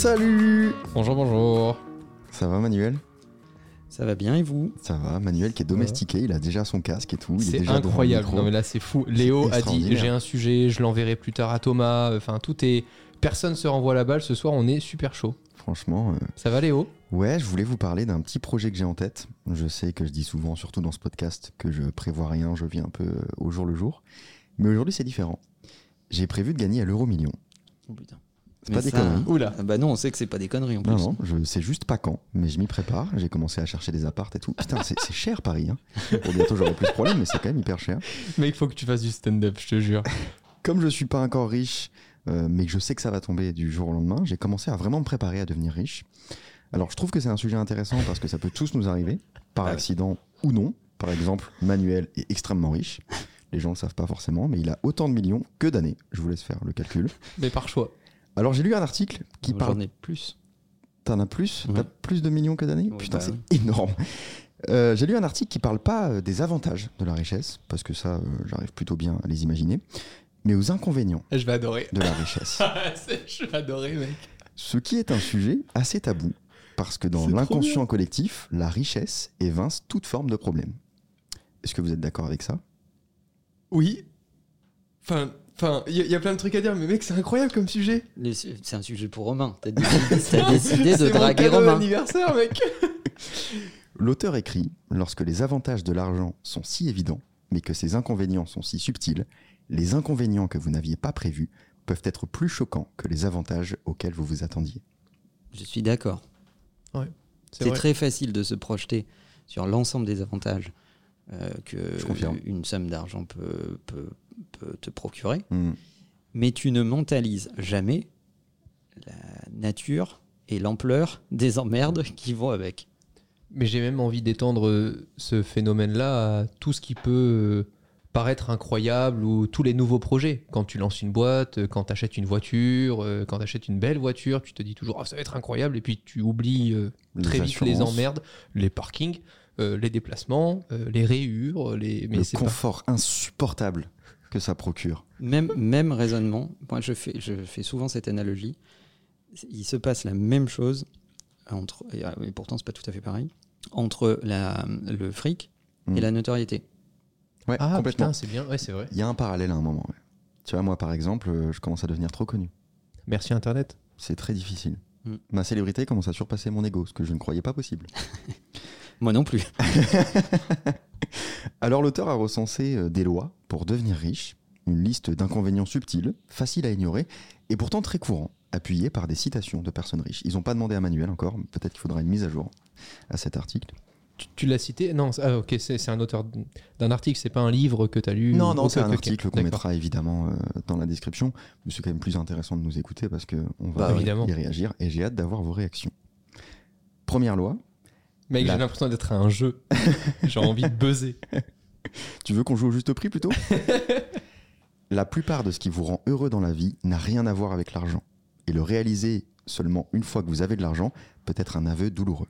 Salut Bonjour, bonjour. Ça va Manuel? Ça va bien et vous? Ça va, Manuel qui est domestiqué, il a déjà son casque et tout. il est C'est incroyable. Non mais là c'est fou. Léo a dit j'ai un sujet, je l'enverrai plus tard à Thomas. Enfin tout est. Personne se renvoie la balle. Ce soir on est super chaud. Franchement, euh, Ça va Léo? Ouais, je voulais vous parler d'un petit projet que j'ai en tête. Je sais que je dis souvent, surtout dans ce podcast, que je prévois rien, je vis un peu euh, au jour le jour. Mais aujourd'hui c'est différent. J'ai prévu de gagner à l'euro million. Oh putain. C'est pas Mais des conneries. Oula. Ah bah non, on sait que c'est pas des conneries en plus. Non, non, je sais juste pas quand, mais je m'y prépare. J'ai commencé à chercher des appartes et tout. Putain, c'est c'est cher Paris. Hein. Pour bientôt, j'aurai plus de problèmes, mais c'est quand même hyper cher. Mec faut que tu fasses du stand-up, je te jure. Comme je suis pas encore riche, euh, mais que je sais que ça va tomber du jour au lendemain, j'ai commencé à vraiment me préparer à devenir riche. Alors, je trouve que c'est un sujet intéressant parce que ça peut tous nous arriver, par Ah ouais. accident ou non. Par exemple, Manuel est extrêmement riche. Les gens ne le savent pas forcément, mais il a autant de millions que d'années. Je vous laisse faire le calcul. Mais par choix. Alors, j'ai lu un article qui J'en parle. ai plus. T'en as plus Ouais. T'as plus de millions que d'années Ouais, Putain, bah c'est énorme. Euh, j'ai lu un article qui parle pas euh, des avantages de la richesse, parce que ça, euh, j'arrive plutôt bien à les imaginer, mais aux inconvénients Je vais adorer. de la richesse. je vais adorer mec. Ce qui est un sujet assez tabou, parce que dans l'inconscient collectif, la richesse évince toute forme de problème. Est-ce que vous êtes d'accord avec ça? Oui. Enfin. Enfin, il y, a- il y a plein de trucs à dire, mais mec, c'est incroyable comme sujet. C'est un sujet pour Romain. T'as décidé, t'as décidé de C'est mon draguer cadeau Romain. d'anniversaire, mec. L'auteur écrit Lorsque les avantages de l'argent sont si évidents, mais que ses inconvénients sont si subtils, les inconvénients que vous n'aviez pas prévus peuvent être plus choquants que les avantages auxquels vous vous attendiez. Je suis d'accord. C'est très facile de se projeter sur l'ensemble des avantages euh, que une somme d'argent peut, peut, peut te procurer. Hmm. Mais tu ne mentalises jamais la nature et l'ampleur des emmerdes qui vont avec. Mais j'ai même envie d'étendre euh, ce phénomène-là à tout ce qui peut euh, paraître incroyable ou tous les nouveaux projets. Quand tu lances une boîte, euh, quand tu achètes une voiture, quand tu achètes une belle voiture, tu te dis toujours Ah, ça va être incroyable et puis tu oublies euh, Les très vite les emmerdes, les parkings, euh, les déplacements, euh, les rayures, les... mais le pas... confort insupportable que ça procure. Même, même raisonnement, moi je fais, je fais souvent cette analogie. Il se passe la même chose entre, et, euh, pourtant c'est pas tout à fait pareil, entre la, le fric et la notoriété. Ouais, Ah complètement. c'est bien, ouais, c'est vrai. Il y a un parallèle à un moment. ouais. Tu vois, moi par exemple, euh, je commence à devenir trop connu. Merci Internet. C'est très difficile. Hmm. Ma célébrité commence à surpasser mon ego, ce que je ne croyais pas possible. Moi non plus. Alors l'auteur a recensé euh, des lois pour devenir riche, une liste d'inconvénients subtils, faciles à ignorer, et pourtant très courants, appuyés par des citations de personnes riches. Ils n'ont pas demandé à Manuel encore, peut-être qu'il faudra une mise à jour à cet article. Tu, tu l'as cité? Non, c'est- ah, ok, c'est c'est un auteur d'un article, c'est pas un livre que tu as lu Non, non, c'est un article qu'on D'accord. mettra évidemment euh, dans la description, mais c'est quand même plus intéressant de nous écouter parce qu'on va Bah, évidemment. y réagir, et j'ai hâte d'avoir vos réactions. Première loi, Mec, La- j'ai l'impression d'être à un jeu. j'ai envie de buzzer. Tu veux qu'on joue au juste prix plutôt La plupart de ce qui vous rend heureux dans la vie n'a rien à voir avec l'argent. Et le réaliser seulement une fois que vous avez de l'argent peut être un aveu douloureux.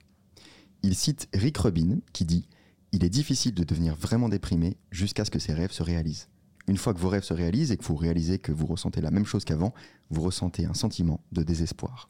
Il cite Rick Rubin qui dit Il est difficile de devenir vraiment déprimé jusqu'à ce que ses rêves se réalisent. Une fois que vos rêves se réalisent et que vous réalisez que vous ressentez la même chose qu'avant, vous ressentez un sentiment de désespoir.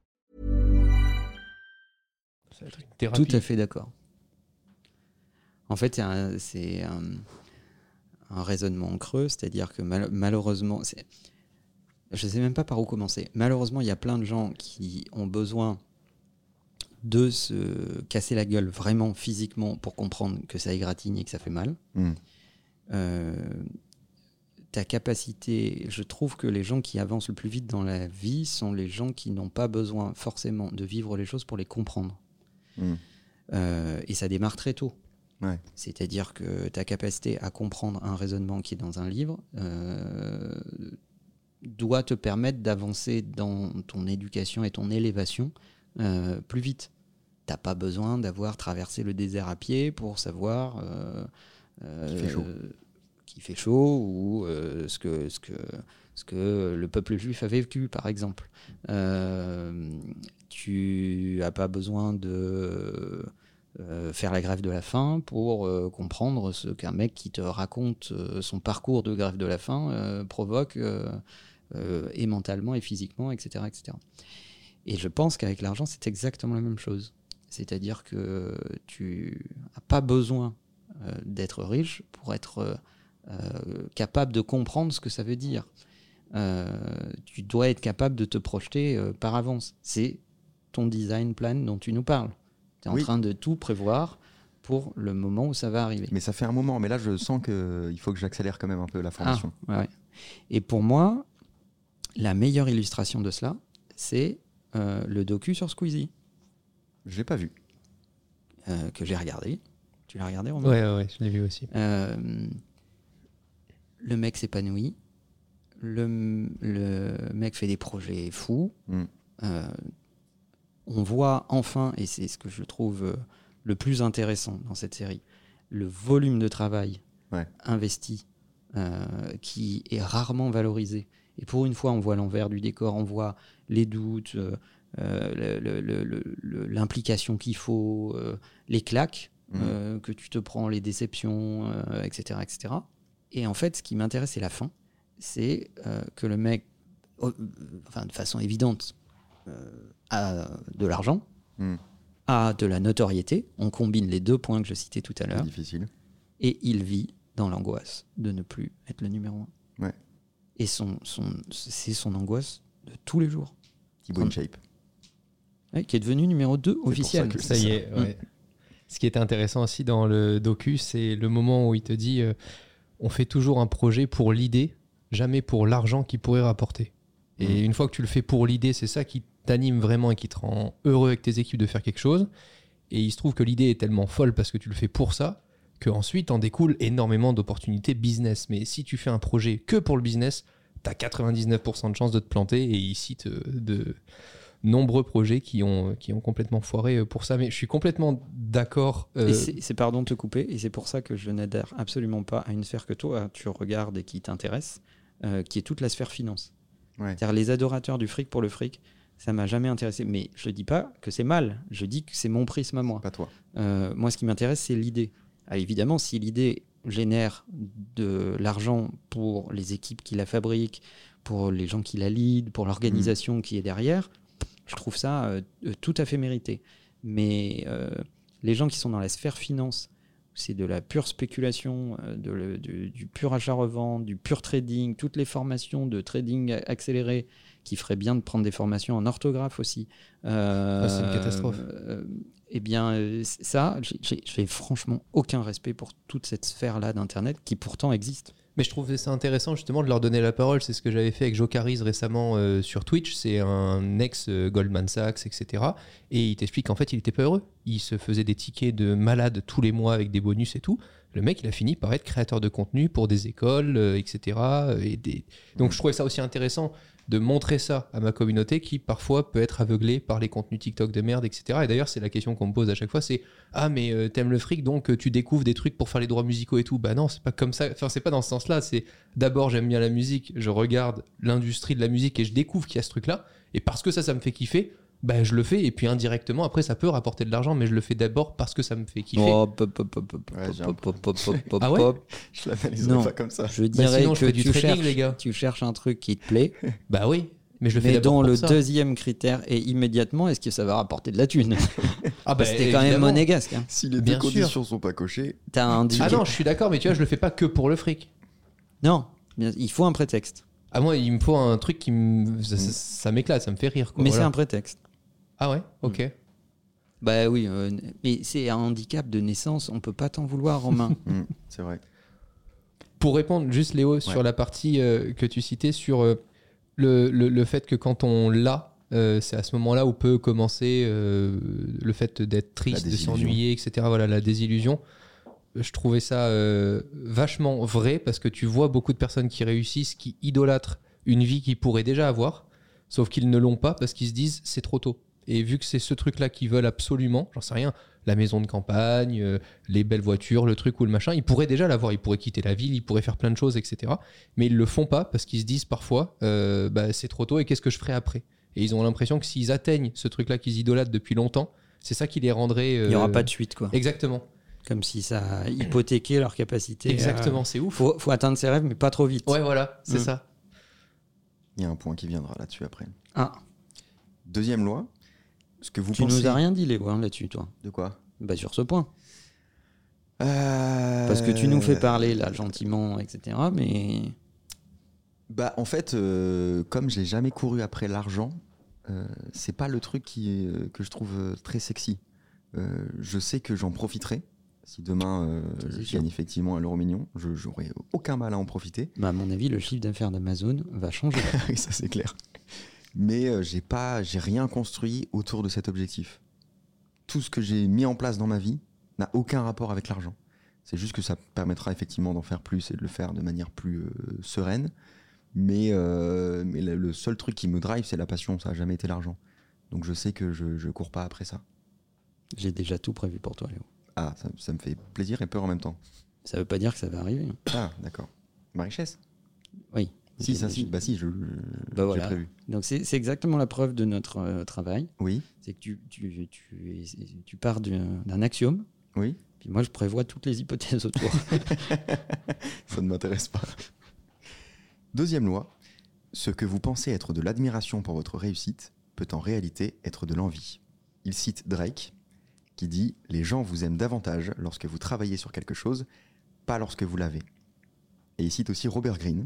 Thérapie. Tout à fait d'accord. En fait, c'est un, c'est un, un raisonnement creux, c'est-à-dire que mal- malheureusement, c'est- je ne sais même pas par où commencer. Malheureusement, il y a plein de gens qui ont besoin de se casser la gueule vraiment physiquement pour comprendre que ça égratigne et que ça fait mal. Hmm. Euh, ta capacité, je trouve que les gens qui avancent le plus vite dans la vie sont les gens qui n'ont pas besoin forcément de vivre les choses pour les comprendre. Hmm. Euh, et ça démarre très tôt. Ouais. C'est-à-dire que ta capacité à comprendre un raisonnement qui est dans un livre, euh, doit te permettre d'avancer dans ton éducation et ton élévation euh, plus vite. T'as pas besoin d'avoir traversé le désert à pied pour savoir Qu'il fait chaud. qu'il fait chaud ou ce, que, ce, que, ce que le peuple juif a vécu, par exemple. Euh, tu n'as pas besoin de euh, faire la grève de la faim pour euh, comprendre ce qu'un mec qui te raconte son parcours de grève de la faim provoque et mentalement et physiquement, etc. etc. Et je pense qu'avec l'argent, c'est exactement la même chose. C'est-à-dire que tu n'as pas besoin d'être riche pour être capable de comprendre ce que ça veut dire. Euh, tu dois être capable de te projeter euh, par avance. C'est ton design plan dont tu nous parles. Tu es en Oui. train de tout prévoir pour le moment où ça va arriver. Mais ça fait un moment, mais là je sens qu'il faut que j'accélère quand même un peu la formation. Ah, ouais, ouais. Et pour moi, la meilleure illustration de cela, c'est euh, le docu sur Squeezie, Je l'ai pas vu. euh, que j'ai regardé. Tu l'as regardé, Romain? Ouais, ouais, ouais, je l'ai vu aussi. Euh, le mec s'épanouit. Le, le mec fait des projets fous. Mm. Euh, on voit enfin, et c'est ce que je trouve euh, le plus intéressant dans cette série, le volume de travail Ouais. investi euh, qui est rarement valorisé. Et pour une fois, on voit l'envers du décor, on voit les doutes, euh, l'implication qu'il faut, les claques euh, que tu te prends, les déceptions, etc., etc. Et en fait, ce qui m'intéresse, c'est la fin. C'est euh, que le mec, euh, enfin, de façon évidente, euh, a de l'argent, Mm. a de la notoriété. On combine les deux points que je citais tout à C'est l'heure. difficile. Et il vit dans l'angoisse de ne plus être le numéro un. Ouais. Et son, son, c'est son angoisse de tous les jours. Thibaut. InShape. Ouais, qui est devenu numéro 2 pour officiel. ça que- Ça y est, Mm. ouais. Ce qui était intéressant aussi dans le docu, c'est le moment où il te dit euh, on fait toujours un projet pour l'idée, jamais pour l'argent qu'il pourrait rapporter. Et Mm. une fois que tu le fais pour l'idée, c'est ça qui t'anime vraiment et qui te rend heureux avec tes équipes de faire quelque chose. Et il se trouve que l'idée est tellement folle parce que tu le fais pour ça, qu'ensuite en découle énormément d'opportunités business. Mais si tu fais un projet que pour le business, t'as 99% de chances de te planter. Et il cite euh, de nombreux projets qui ont, qui ont complètement foiré euh, pour ça. Mais je suis complètement d'accord. euh, c'est pardon de te couper, et c'est pour ça que je n'adhère absolument pas à une sphère que toi tu regardes et qui t'intéresse, euh, qui est toute la sphère finance. Ouais. C'est-à-dire les adorateurs du fric pour le fric, ça m'a jamais intéressé. Mais je dis pas que c'est mal, je dis que c'est mon prisme à moi. Pas toi. Euh, moi, ce qui m'intéresse, c'est l'idée. Ah, évidemment, si l'idée génère de l'argent pour les équipes qui la fabriquent, pour les gens qui la lead, pour l'organisation qui est derrière, je trouve ça euh, tout à fait mérité. Mais euh, les gens qui sont dans la sphère finance, c'est de la pure spéculation, euh, de le- du, du pur achat-revente, du pur trading, toutes les formations de trading accéléré, qui feraient bien de prendre des formations en orthographe aussi. Euh, c'est une catastrophe. euh, eh bien, ça, j'ai franchement aucun respect pour toute cette sphère-là d'Internet qui pourtant existe. Mais je trouvais ça intéressant justement de leur donner la parole. C'est ce que j'avais fait avec Joe Caris récemment euh, sur Twitch. C'est un ex euh, Goldman Sachs, etc. Et il t'explique qu'en fait, il était pas heureux. Il se faisait des tickets de malade tous les mois avec des bonus et tout. Le mec, il a fini par être créateur de contenu pour des écoles, euh, etc. Et des... Donc je trouvais ça aussi intéressant de montrer ça à ma communauté qui parfois peut être aveuglée par les contenus TikTok de merde, etc. Et d'ailleurs, c'est la question qu'on me pose à chaque fois, c'est ah mais euh, t'aimes le fric donc euh, tu découvres des trucs pour faire les droits musicaux et tout. Bah non, c'est pas comme ça. Enfin, c'est pas dans ce sens-là. C'est d'abord j'aime bien la musique, je regarde l'industrie de la musique et je découvre qu'il y a ce truc-là. Et parce que ça, ça me fait kiffer. Bah, je le fais et puis indirectement après ça peut rapporter de l'argent mais je le fais d'abord parce que ça me fait kiffer. Hop, hop, hop, hop, hop, Ouais, hop, j'ai un hop, hop, hop, hop, hop, Ah ouais hop. Je l'analyserai Non. pas comme ça. Je Bah, dirais sinon, je que fais du tu, trading, cherches, les gars. tu cherches un truc qui te plaît, Bah oui, mais je le fais mais d'abord dont pour le ça. deuxième critère est immédiatement est-ce que ça va rapporter de la thune? Ah que t'es quand même évidemment. monégasque. hein. Si les deux Bien sûr. conditions sont pas cochées, T'as un Ah non, je suis d'accord, mais tu vois, je le fais pas que pour le fric. Non, il faut un prétexte. Ah moi, il me faut un truc qui me... ça, ça- ça m'éclate, ça me fait rire. Quoi, mais voilà. c'est un prétexte. Ah ouais, ok. Bah oui, euh, mais c'est un handicap de naissance, on peut pas t'en vouloir, Romain. hmm, c'est vrai. Pour répondre juste Léo sur la partie euh, que tu citais sur euh, le, le- le fait que quand on l'a, euh, c'est à ce moment-là où peut commencer euh, le fait d'être triste, de s'ennuyer, etc. Voilà, la désillusion. Je trouvais ça euh, vachement vrai parce que tu vois beaucoup de personnes qui réussissent, qui idolâtrent une vie qu'ils pourraient déjà avoir, sauf qu'ils ne l'ont pas parce qu'ils se disent c'est trop tôt. Et vu que c'est ce truc-là qu'ils veulent absolument, j'en sais rien, la maison de campagne, euh, les belles voitures, le truc ou le machin, ils pourraient déjà l'avoir, ils pourraient quitter la ville, ils pourraient faire plein de choses, etc. Mais ils le font pas parce qu'ils se disent parfois euh, bah, c'est trop tôt et qu'est-ce que je ferai après? Et ils ont l'impression que s'ils atteignent ce truc-là qu'ils idolâtrent depuis longtemps, c'est ça qui les rendrait. Il n'y aura euh, pas de suite, quoi. Exactement. Comme si ça a hypothéqué leur capacité. Exactement, c'est ouf. Faut, faut atteindre ses rêves, mais pas trop vite. Ouais, voilà, c'est Mm. ça. Il y a un point qui viendra là-dessus après. Ah, Deuxième loi, ce que vous tu pensez nous as rien dit, Léo, hein, là-dessus, toi. de quoi? Bah, sur ce point. Euh, Parce que tu nous fais parler, là, gentiment, etc. Mais. Bah en fait, euh, comme je l'ai jamais couru après l'argent, euh, c'est pas le truc qui euh, que je trouve euh, très sexy. Je sais que j'en profiterai. Si demain euh, je sûr. gagne effectivement un euro million, je j'aurai aucun mal à en profiter. Bah, à mon avis, le chiffre d'affaires d'Amazon va changer. oui, ça c'est clair. Mais euh, j'ai pas, j'ai rien construit autour de cet objectif. Tout ce que j'ai mis en place dans ma vie n'a aucun rapport avec l'argent. C'est juste que ça permettra effectivement d'en faire plus et de le faire de manière plus euh, sereine. Mais, euh, mais le, seul truc qui me drive, c'est la passion. Ça n'a jamais été l'argent. Donc je sais que je, je cours pas après ça. J'ai déjà tout prévu pour toi, Léo. Ah, ça, ça me fait plaisir et peur en même temps. Ça veut pas dire que ça va arriver. hein. Ah, d'accord. Ma richesse? Oui. Si, ça, si. Bah si, je, je- Bah voilà. prévu. Donc, c'est exactement la preuve de notre euh, travail. Oui, C'est que tu, tu, tu, es- tu pars d'un axiome, oui. puis moi, je prévois toutes les hypothèses autour. Ça ne m'intéresse pas. Deuxième loi, ce que vous pensez être de l'admiration pour votre réussite peut en réalité être de l'envie. Il cite Drake qui dit Les gens vous aiment davantage lorsque vous travaillez sur quelque chose, pas lorsque vous l'avez. Et il cite aussi Robert Greene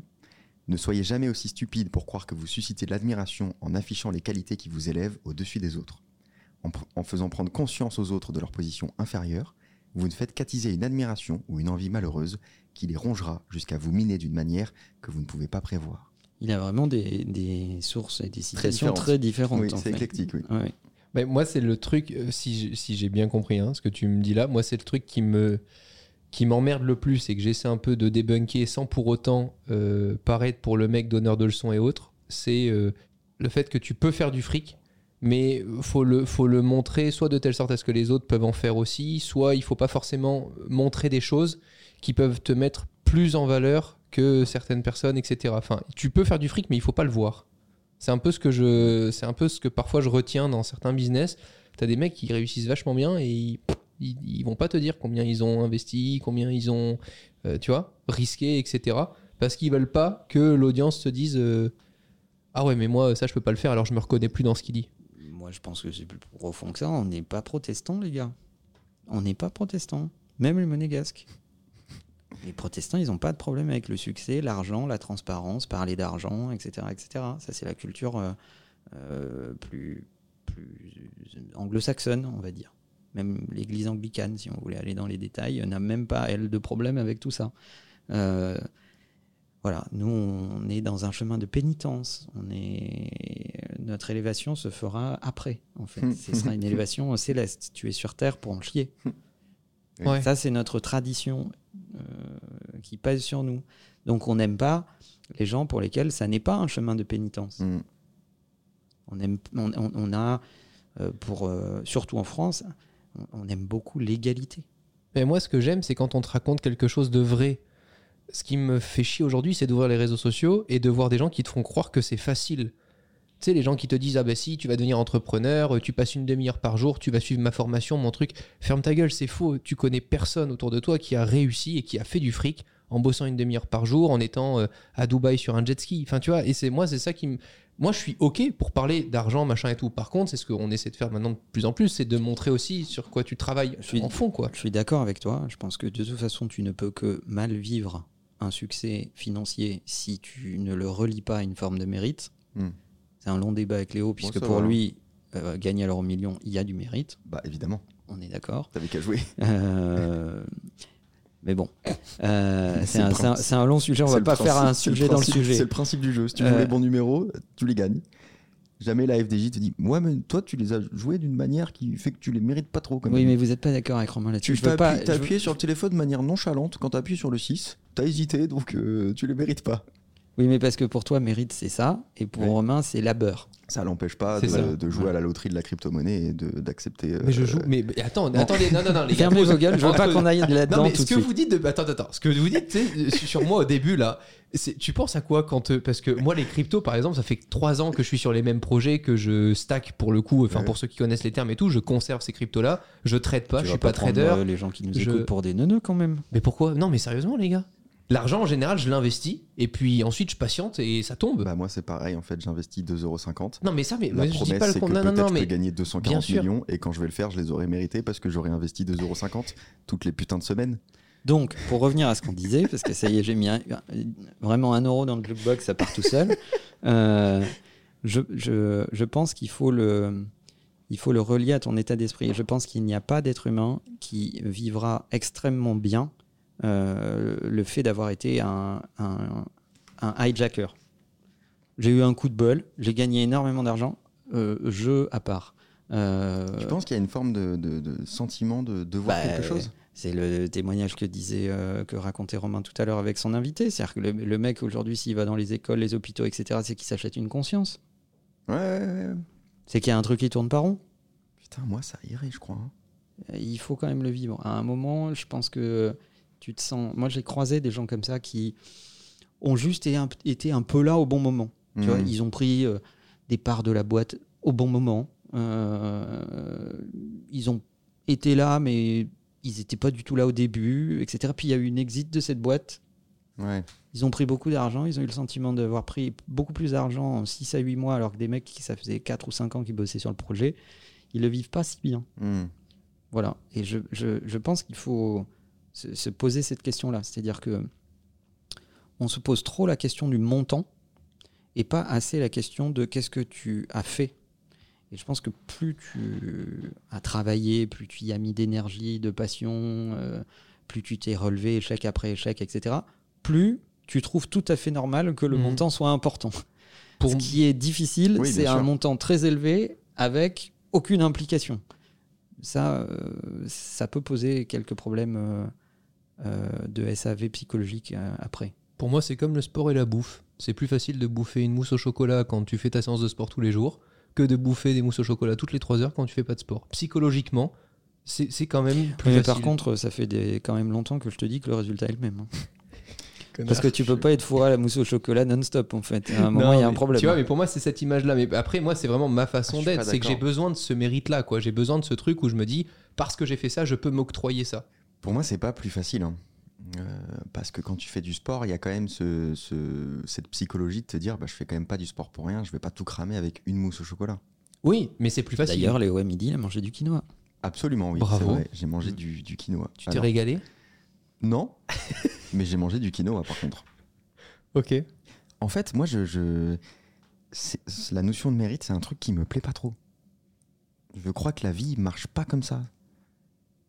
Ne soyez jamais aussi stupide pour croire que vous suscitez de l'admiration en affichant les qualités qui vous élèvent au-dessus des autres. En, pr- en faisant prendre conscience aux autres de leur position inférieure, vous ne faites qu'attiser une admiration ou une envie malheureuse qui les rongera jusqu'à vous miner d'une manière que vous ne pouvez pas prévoir. Il a vraiment des, des sources et des citations différentes. très différentes. Oui, en c'est fait. éclectique, oui. Ouais. Mais moi, c'est le truc, euh, si j'ai si j'ai bien compris hein, ce que tu me dis là, moi, c'est le truc qui me qui m'emmerde le plus et que j'essaie un peu de débunker sans pour autant euh, paraître pour le mec donneur de leçons et autres, c'est euh, le fait que tu peux faire du fric, mais faut le, faut le montrer soit de telle sorte à ce que les autres peuvent en faire aussi, soit il faut pas forcément montrer des choses qui peuvent te mettre plus en valeur que certaines personnes, etc. Enfin, tu peux faire du fric, mais il faut pas le voir. C'est un peu ce que je, c'est un peu ce que parfois je retiens dans certains business. T'as des mecs qui réussissent vachement bien et ils, ils, ils vont pas te dire combien ils ont investi, combien ils ont, euh, tu vois, risqué, etc. Parce qu'ils veulent pas que l'audience se dise euh, ah ouais mais moi ça je peux pas le faire alors je me reconnais plus dans ce qu'il dit. Moi, je pense que c'est plus profond que ça. On n'est pas protestants, les gars. On n'est pas protestants. Même les monégasques. Les protestants, ils n'ont pas de problème avec le succès, l'argent, la transparence, parler d'argent, etc., etc. Ça, c'est la culture euh, plus, plus anglo-saxonne, on va dire. Même l'Église anglicane, si on voulait aller dans les détails, n'a même pas, elle, de problème avec tout ça. Euh, voilà, nous, on est dans un chemin de pénitence. On est... Notre élévation se fera après, en fait. Ce sera une élévation céleste. Tu es sur Terre pour en chier. Ouais. Ça, c'est notre tradition euh, qui pèse sur nous. Donc, on n'aime pas les gens pour lesquels ça n'est pas un chemin de pénitence. Mm. On, aime, on, on- on a, euh, pour, euh, surtout en France, on, aime beaucoup l'égalité. Mais moi, ce que j'aime, c'est quand on te raconte quelque chose de vrai. Ce qui me fait chier aujourd'hui, c'est d'ouvrir les réseaux sociaux et de voir des gens qui te font croire que c'est facile. Tu sais, les gens qui te disent Ah ben si, tu vas devenir entrepreneur, tu passes une demi-heure par jour, tu vas suivre ma formation, mon truc. Ferme ta gueule, c'est faux. Tu connais personne autour de toi qui a réussi et qui a fait du fric en bossant une demi-heure par jour, en étant euh, à Dubaï sur un jet ski. Enfin, tu vois, et c'est moi, c'est ça qui me. Moi, je suis OK pour parler d'argent, machin et tout. Par contre, c'est ce qu'on essaie de faire maintenant de plus en plus, c'est de montrer aussi sur quoi tu travailles Je suis- en fond, quoi. Je suis d'accord avec toi. Je pense que de toute façon, tu ne peux que mal vivre un succès financier si tu ne le relis pas à une forme de mérite. Hmm. C'est un long débat avec Léo, puisque pour va. lui, euh, gagner à l'euro million, il y a du mérite. Bah évidemment, On est d'accord. t'avais qu'à jouer. Euh, mais bon, Euh, C'est un, long sujet. On va pas faire un le sujet dans le sujet. C'est le principe du jeu. Si tu Euh, joues les bons numéros, tu les gagnes. Jamais la FDJ te dit Ouais, mais toi, tu les as joués d'une manière qui fait que tu les mérites pas trop. Quand Oui, même. mais vous n'êtes pas d'accord avec Romain là-dessus. Tu veux t'as pas- appuyé, je sur le téléphone de manière nonchalante quand t'as appuyé sur le 6. T'as hésité, donc euh, tu les mérites pas. Oui, mais parce que pour toi, mérite, c'est ça, et pour Ouais. Romain, c'est labeur. Ça l'empêche pas de, ça. de jouer Ouais. à la loterie de la crypto-monnaie et de- d'accepter. euh, Mais je joue. Mais, mais attends, attendez, non, non, non, les gars. Fermez vos gueules, je veux pas qu'on aille Non, là-dedans mais tout ce de que suite. vous dites de. Attends, attends. Ce que vous dites, tu sais, sur moi au début, là, tu penses à quoi quand. euh, Parce que moi, les cryptos, par exemple, ça fait trois ans que je suis sur les mêmes projets, que je stack pour le coup. Enfin, Ouais. pour ceux qui connaissent les termes et tout, je conserve ces cryptos-là. Je trade pas, Tu je suis pas prendre, trader. euh, les gens qui nous Je- écoutent pour des neuneux quand même. Mais pourquoi? Non, mais sérieusement, les gars. L'argent, en général, je l'investis. Et puis ensuite, je patiente et ça tombe. Bah, moi, c'est pareil. En fait, j'investis 2,50€. non, mais ça, mais La moi, je dis promesse, pas le c'est que Non, peut-être non, non, je mais. peux gagner Bien 240 sûr. millions et quand je vais le faire, je les aurai mérités parce que j'aurai investi 2,50€ toutes les putains de semaines. Donc, pour revenir à ce qu'on disait, parce que ça y est, j'ai mis un- vraiment un euro dans le jukebox, ça part tout seul. euh, je, je- je pense qu'il faut le, il faut le relier à ton état d'esprit. Je pense qu'il n'y a pas d'être humain qui vivra extrêmement bien euh, le fait d'avoir été un, un- un hijacker. J'ai eu un coup de bol, j'ai gagné énormément d'argent, euh, jeu à part. Euh, Tu penses qu'il y a une forme de, de- de sentiment de devoir bah, quelque chose? c'est le témoignage que disait, euh, que racontait Romain tout à l'heure avec son invité. C'est-à-dire que le, le mec aujourd'hui, s'il va dans les écoles, les hôpitaux, etc., c'est qu'il s'achète une conscience. Ouais, ouais, ouais. C'est qu'il y a un truc qui tourne pas rond. Putain, moi, ça irait, je crois. hein. Il faut quand même le vivre. À un moment, je pense que tu te sens. Moi, j'ai croisé des gens comme ça qui ont juste été un, été un peu là au bon moment. Tu vois, Mhm. ils ont pris euh, des parts de la boîte au bon moment. Euh, ils ont été là, mais ils n'étaient pas du tout là au début, etc. Puis il y a eu une exit de cette boîte. Ouais. Ils ont pris beaucoup d'argent, ils ont eu le sentiment d'avoir pris beaucoup plus d'argent en 6 à 8 mois, alors que des mecs qui, ça faisait 4 ou 5 ans qu'ils bossaient sur le projet, ils le vivent pas si bien. Hmm. Voilà. Et je, je- je pense qu'il faut se, se poser cette question-là. C'est-à-dire que on se pose trop la question du montant et pas assez la question de qu'est-ce que tu as fait. Et je pense que plus tu as travaillé, plus tu y as mis d'énergie, de passion, euh, plus tu t'es relevé échec après échec, etc., plus tu trouves tout à fait normal que le Mhm. montant soit important. Pour- Ce qui est difficile, Oui, c'est un sûr. montant très élevé avec aucune implication. Ça, euh, ça peut poser quelques problèmes euh, de SAV psychologique euh, après. Pour moi, c'est comme le sport et la bouffe. C'est plus facile de bouffer une mousse au chocolat quand tu fais ta séance de sport tous les jours que de bouffer des mousses au chocolat toutes les 3 heures quand tu fais pas de sport. Psychologiquement, c'est c'est quand même plus Mais facile. par contre, ça fait des, quand même longtemps que je te dis que le résultat est le même. hein. Parce que tu peux pas être fourré à la mousse au chocolat non-stop, en fait. À un moment, il y a un mais problème. Tu vois, mais pour moi, c'est cette image-là. Mais après, moi, c'est vraiment ma façon Ah, d'être. C'est que j'ai besoin de ce mérite-là, quoi. J'ai besoin de ce truc où je me dis, parce que j'ai fait ça, je peux m'octroyer ça. Pour moi, c'est pas plus facile. hein. Euh, parce que quand tu fais du sport, il y a quand même ce, ce- cette psychologie de te dire bah, je fais quand même pas du sport pour rien, je vais pas tout cramer avec une mousse au chocolat. Oui, mais c'est plus facile. D'ailleurs, Léo à midi, il a mangé du quinoa. Absolument, oui. Bravo. c'est vrai. J'ai mangé du, du quinoa. tu t'es régalé? Non, mais j'ai mangé du quinoa par contre. Ok. En fait, moi, je, la notion de mérite, c'est un truc qui me plaît pas trop. Je crois que la vie marche pas comme ça.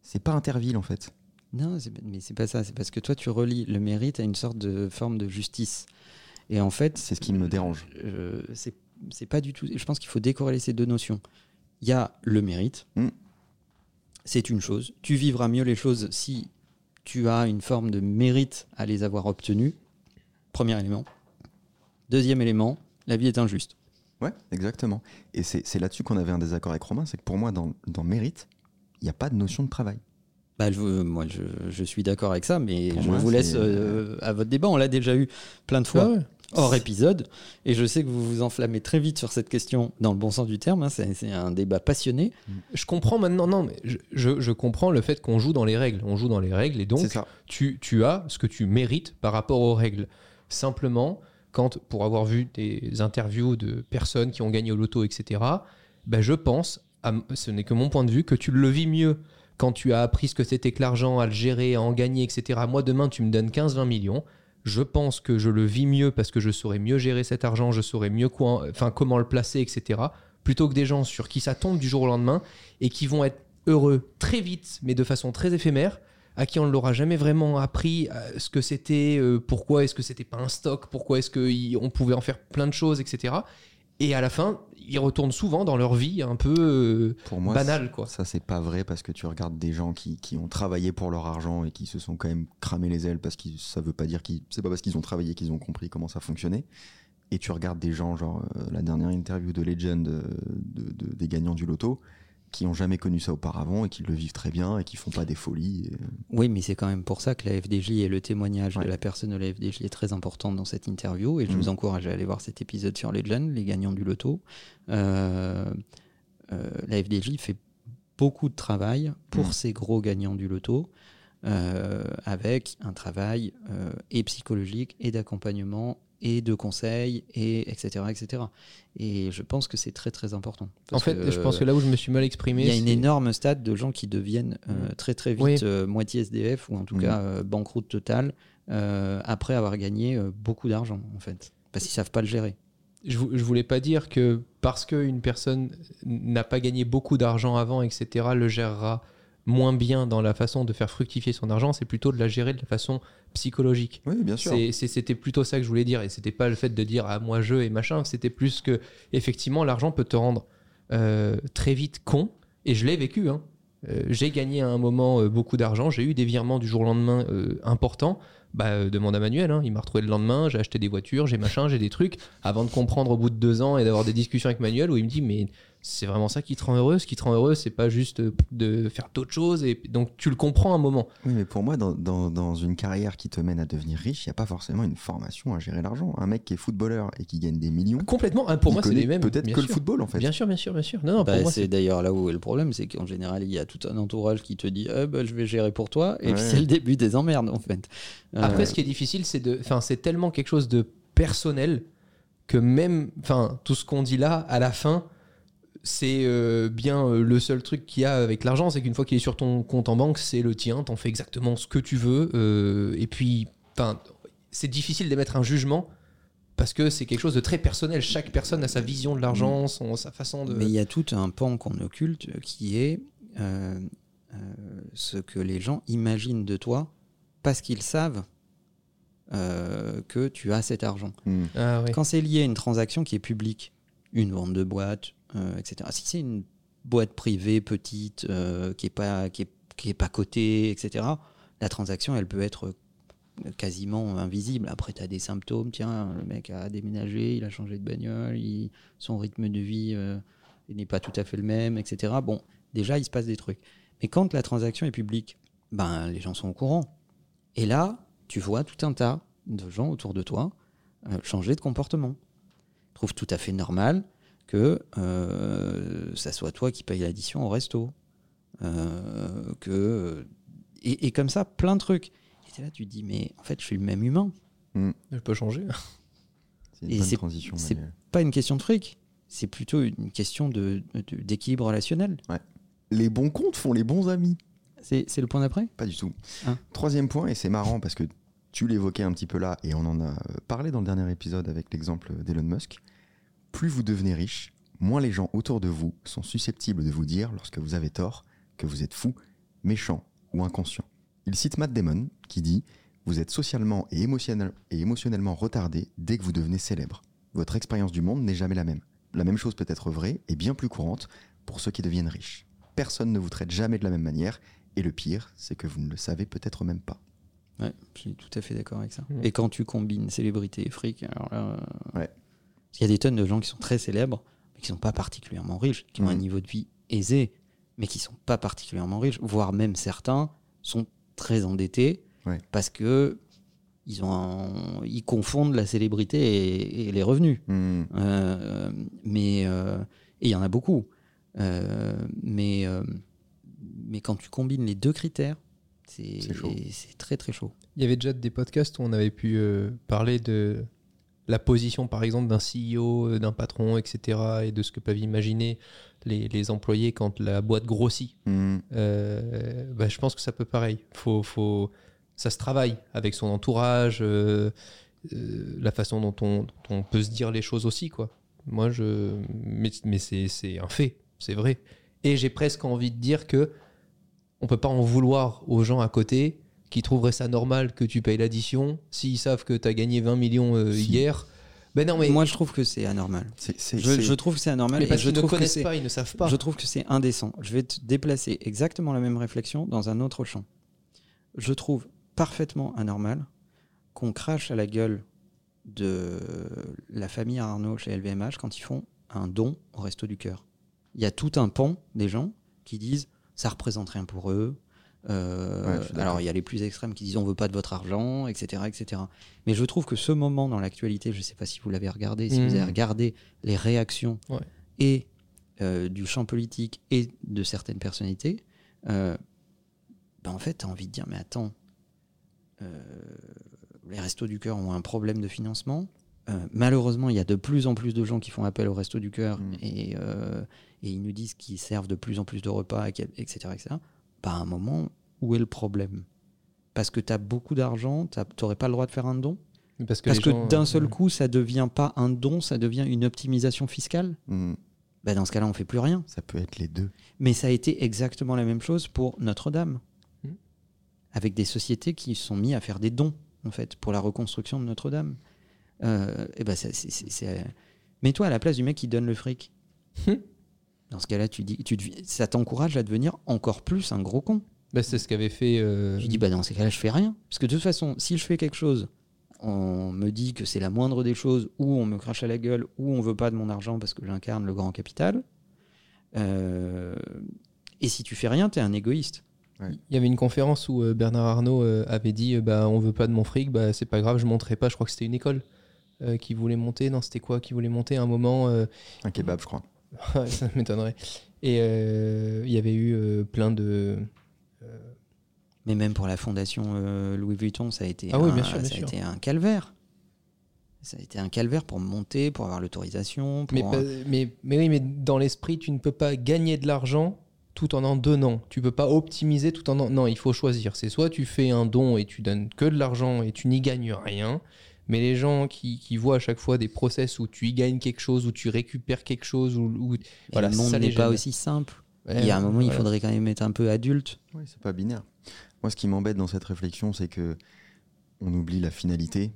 C'est pas interville en fait. Non, mais c'est pas ça. C'est parce que toi, tu relis le mérite à une sorte de forme de justice. Et en fait, C'est ce qui me dérange. euh, c'est pas du tout. Je pense qu'il faut décorréler ces deux notions. Il y a le mérite. Mm. C'est une chose. Tu vivras mieux les choses si tu as une forme de mérite à les avoir obtenues. Premier élément. Deuxième élément, la vie est injuste. Ouais, exactement. Et c'est c'est là-dessus qu'on avait un désaccord avec Romain, c'est que pour moi, dans, dans mérite, il n'y a pas de notion de travail. Bah, je, moi, je, je suis d'accord avec ça, mais Pour je moi, vous laisse c'est- euh, à votre débat. On l'a déjà eu plein de fois. hors épisode. Et je sais que vous vous enflammez très vite sur cette question, dans le bon sens du terme. hein, c'est un débat passionné. Je comprends maintenant, non, mais je, je- je comprends le fait qu'on joue dans les règles. On joue dans les règles et donc tu, tu as ce que tu mérites par rapport aux règles. Simplement, quand, pour avoir vu des interviews de personnes qui ont gagné au loto, etc., ben je pense, à ce n'est que mon point de vue, que tu le vis mieux quand tu as appris ce que c'était que l'argent, à le gérer, à en gagner, etc. Moi, demain, tu me donnes 15-20 millions. Je pense que je le vis mieux parce que je saurais mieux gérer cet argent, je saurais mieux comment le placer, etc. Plutôt que des gens sur qui ça tombe du jour au lendemain et qui vont être heureux très vite, mais de façon très éphémère, à qui on ne l'aura jamais vraiment appris euh, ce que c'était, euh, pourquoi est-ce que c'était pas un stock, pourquoi est-ce qu'on pouvait en faire plein de choses, etc. Et à la fin, ils retournent souvent dans leur vie un peu euh, Pour moi, banale, quoi. ça c'est pas vrai parce que tu regardes des gens qui, qui ont travaillé pour leur argent et qui se sont quand même cramé les ailes parce que ça veut pas dire qu'ils c'est pas parce qu'ils ont travaillé qu'ils ont compris comment ça fonctionnait. Et tu regardes des gens genre euh, la dernière interview de Legend euh, de- de- des gagnants du loto qui ont jamais connu ça auparavant et qui le vivent très bien et qui font pas des folies. et- Oui, mais c'est quand même pour ça que la FDJ et le témoignage Ouais. de la personne de la FDJ est très important dans cette interview. Et je Mhm. vous encourage à aller voir cet épisode sur Legend, les gagnants du loto. Euh, euh, la FDJ fait beaucoup de travail pour Mhm. ces gros gagnants du loto, euh, avec un travail euh, et psychologique et d'accompagnement et de conseils et etc etc. Et je pense que c'est très très important. En fait, que, je pense que là où je me suis mal exprimé, il y a une énorme stade de gens qui deviennent euh, très très vite Oui. euh, moitié SDF ou en tout Mhm. cas euh, banqueroute totale euh, après avoir gagné beaucoup d'argent en fait. Parce qu'ils savent pas le gérer. je, je voulais pas dire que parce qu'une personne n'a pas gagné beaucoup d'argent avant, etc., le gérera moins bien dans la façon de faire fructifier son argent, c'est plutôt de la gérer de la façon psychologique. Oui, bien sûr. C'était plutôt ça que je voulais dire, et c'était pas le fait de dire ah moi je et machin, c'était plus que effectivement l'argent peut te rendre euh, très vite con, et je l'ai vécu. hein. Euh, j'ai gagné à un moment euh, beaucoup d'argent, j'ai eu des virements du jour au lendemain importants. Bah, demande à Manuel, hein, il m'a retrouvé le lendemain, j'ai acheté des voitures, j'ai machin, j'ai des trucs, avant de comprendre au bout de deux ans et d'avoir des discussions avec Manuel où il me dit mais c'est vraiment ça qui te rend heureux, ce qui te rend heureux c'est pas juste euh, de faire d'autres choses, et donc tu le comprends un moment. Oui, mais pour moi, dans, dans- dans une carrière qui te mène à devenir riche, il n'y a pas forcément une formation à gérer l'argent. Un mec qui est footballeur et qui gagne des millions, Complètement, hein, pour moi c'est les mêmes. peut-être que le football en fait. Bien sûr, bien sûr, bien sûr. Non, non, pour Bah, moi, c'est d'ailleurs là où est le problème, c'est qu'en général il y a tout un entourage qui te dit Eh ben, je vais gérer pour toi et puis c'est le début des emmerdes en fait. Euh, Après, ce qui est difficile, c'est de, enfin, c'est tellement quelque chose de personnel que même, enfin, tout ce qu'on dit là, à la fin, c'est euh, bien euh, le seul truc qu'il y a avec l'argent, c'est qu'une fois qu'il est sur ton compte en banque, c'est le tien, t'en fais exactement ce que tu veux, euh, et puis, enfin, c'est difficile d'émettre un jugement parce que c'est quelque chose de très personnel. Chaque personne a sa vision de l'argent, son, sa façon de. Mais il y a tout un pan qu'on occulte euh, qui est euh, euh, ce que les gens imaginent de toi parce qu'ils savent euh, que tu as cet argent. Hmm. Ah. Quand c'est lié à une transaction qui est publique, une vente de boîte, etc. Si c'est une boîte privée petite euh, qui est pas qui est, qui est pas cotée, etc. La transaction, elle peut être quasiment invisible. Après, tu as des symptômes. Tiens, le mec a déménagé, il a changé de bagnole, son rythme de vie euh, n'est pas tout à fait le même, etc. Bon, déjà, il se passe des trucs. Mais quand la transaction est publique, ben, les gens sont au courant. Et là, tu vois tout un tas de gens autour de toi euh, changer de comportement. Ils trouvent tout à fait normal que euh, ça soit toi qui paye l'addition au resto. Euh, que, et, et comme ça, plein de trucs. Et là, tu te dis, mais en fait, je suis le même humain. Je peux changer. C'est une Et bonne c'est- transition. c'est-. Pas une question de fric, c'est plutôt une question de- de- d'équilibre relationnel. Les bons comptes font les bons amis. C'est c'est le point d'après? Pas du tout. Ah. Troisième point, et c'est marrant parce que tu l'évoquais un petit peu là, et on en a euh, parlé dans le dernier épisode avec l'exemple d'Elon Musk. Plus vous devenez riche, moins les gens autour de vous sont susceptibles de vous dire, lorsque vous avez tort, que vous êtes fou, méchant ou inconscient. Il cite Matt Damon qui dit Vous êtes socialement et, émotionnel- et émotionnellement retardé dès que vous devenez célèbre. Votre expérience du monde n'est jamais la même. La même chose peut être vraie et bien plus courante pour ceux qui deviennent riches. Personne ne vous traite jamais de la même manière et le pire, c'est que vous ne le savez peut-être même pas. Ouais, je suis tout à fait d'accord avec ça. Mm. Et quand tu combines célébrité et fric, alors là. euh, Ouais. Il y a des tonnes de gens qui sont très célèbres, mais qui sont pas particulièrement riches, qui ont un Mm. niveau de vie aisé, mais qui sont pas particulièrement riches, voire même certains sont très endettés Ouais. parce que ils, ont un- ils confondent la célébrité et, et les revenus. Hmm. Euh, mais euh, et il y en a beaucoup. Euh, mais, euh, mais quand tu combines les deux critères, c'est très très chaud. Il y avait déjà des podcasts où on avait pu euh, parler de la position, par exemple, d'un CEO, euh, d'un patron, etc., et de ce que peuvent imaginer les, les employés quand la boîte grossit. Hmm. Euh, bah, je pense que ça peut pareil. Faut, faut, ça se travaille avec son entourage, euh, euh, la façon dont on, dont on peut se dire les choses aussi, quoi. Moi, je, mais, mais c'est, c'est un fait, c'est vrai. Et j'ai presque envie de dire que on peut pas en vouloir aux gens à côté qui trouveraient ça normal que tu payes l'addition s'ils savent que tu as gagné 20 millions euh, Si. hier. Ben non, mais, Moi, je trouve que c'est anormal. C'est- c'est- Je, c'est- je trouve que c'est anormal mais parce je qu'ils ne trouve que connaissent c'est pas, ils ne savent pas. je trouve que c'est indécent. Je vais te déplacer exactement la même réflexion dans un autre champ. Je trouve parfaitement anormal qu'on crache à la gueule de la famille Arnaud chez LVMH quand ils font un don au Resto du Cœur. Il y a tout un pan des gens qui disent ça représente rien pour eux. Euh, Ouais, alors il y a les plus extrêmes qui disent on veut pas de votre argent, etc., etc. Mais je trouve que ce moment dans l'actualité, je ne sais pas si vous l'avez regardé, si vous avez regardé les réactions Ouais. et euh, du champ politique et de certaines personnalités, euh, ben en fait, tu as envie de dire, mais attends, euh, les restos du cœur ont un problème de financement. Malheureusement, il y a de plus en plus de gens qui font appel aux restos du cœur Mm. et, et ils nous disent qu'ils servent de plus en plus de repas, etc. etc. Bah, à un moment, où est le problème Parce que tu as beaucoup d'argent, tu n'aurais pas le droit de faire un don Parce que, gens, d'un euh, seul coup, ça devient pas un don, ça devient une optimisation fiscale Hmm, bah, Dans ce cas-là, on fait plus rien. ça peut être les deux. Mais ça a été exactement la même chose pour Notre-Dame. Mm. Avec des sociétés qui se sont mis à faire des dons, en fait, pour la reconstruction de Notre-Dame. Euh, et ça- c'est- Mets-toi à la place du mec qui donne le fric. Dans ce cas-là, tu dis, tu ça t'encourage à devenir encore plus un gros con. bah, c'est ce qu'avait fait. euh, Tu dis, bah, dans ces cas-là, je fais rien. Parce que de toute façon, si je fais quelque chose, on me dit que c'est la moindre des choses, ou on me crache à la gueule, ou on veut pas de mon argent parce que j'incarne le grand capital. Euh, et si tu fais rien, t'es un égoïste. Il y avait une conférence où euh, Bernard Arnault euh, avait dit euh, bah, on veut pas de mon fric, bah, c'est pas grave, je monterai pas. Je crois que c'était une école euh, qui voulait monter. Non, c'était quoi Qui voulait monter à un moment euh, Un kebab, je crois. Ça m'étonnerait. Et euh, il y avait eu euh, plein de. Mais même pour la fondation euh, Louis Vuitton, ça a été, Ah oui, un, bien sûr, bien ça a sûr. été un calvaire. Ça a été un calvaire pour monter, pour avoir l'autorisation. Mais, mais, mais oui, mais dans l'esprit, tu ne peux pas gagner de l'argent tout en en donnant. Tu peux pas optimiser tout en en... Non, il faut choisir. C'est soit tu fais un don et tu donnes que de l'argent et tu n'y gagnes rien. Mais les gens qui, qui voient à chaque fois des process où tu y gagnes quelque chose, où tu récupères quelque chose, où, où- voilà, le monde n'est pas aussi simple. Ouais, il y a un moment, il faudrait quand même être un peu adulte. Oui, c'est pas binaire. Moi, ce qui m'embête dans cette réflexion, c'est que on oublie la finalité,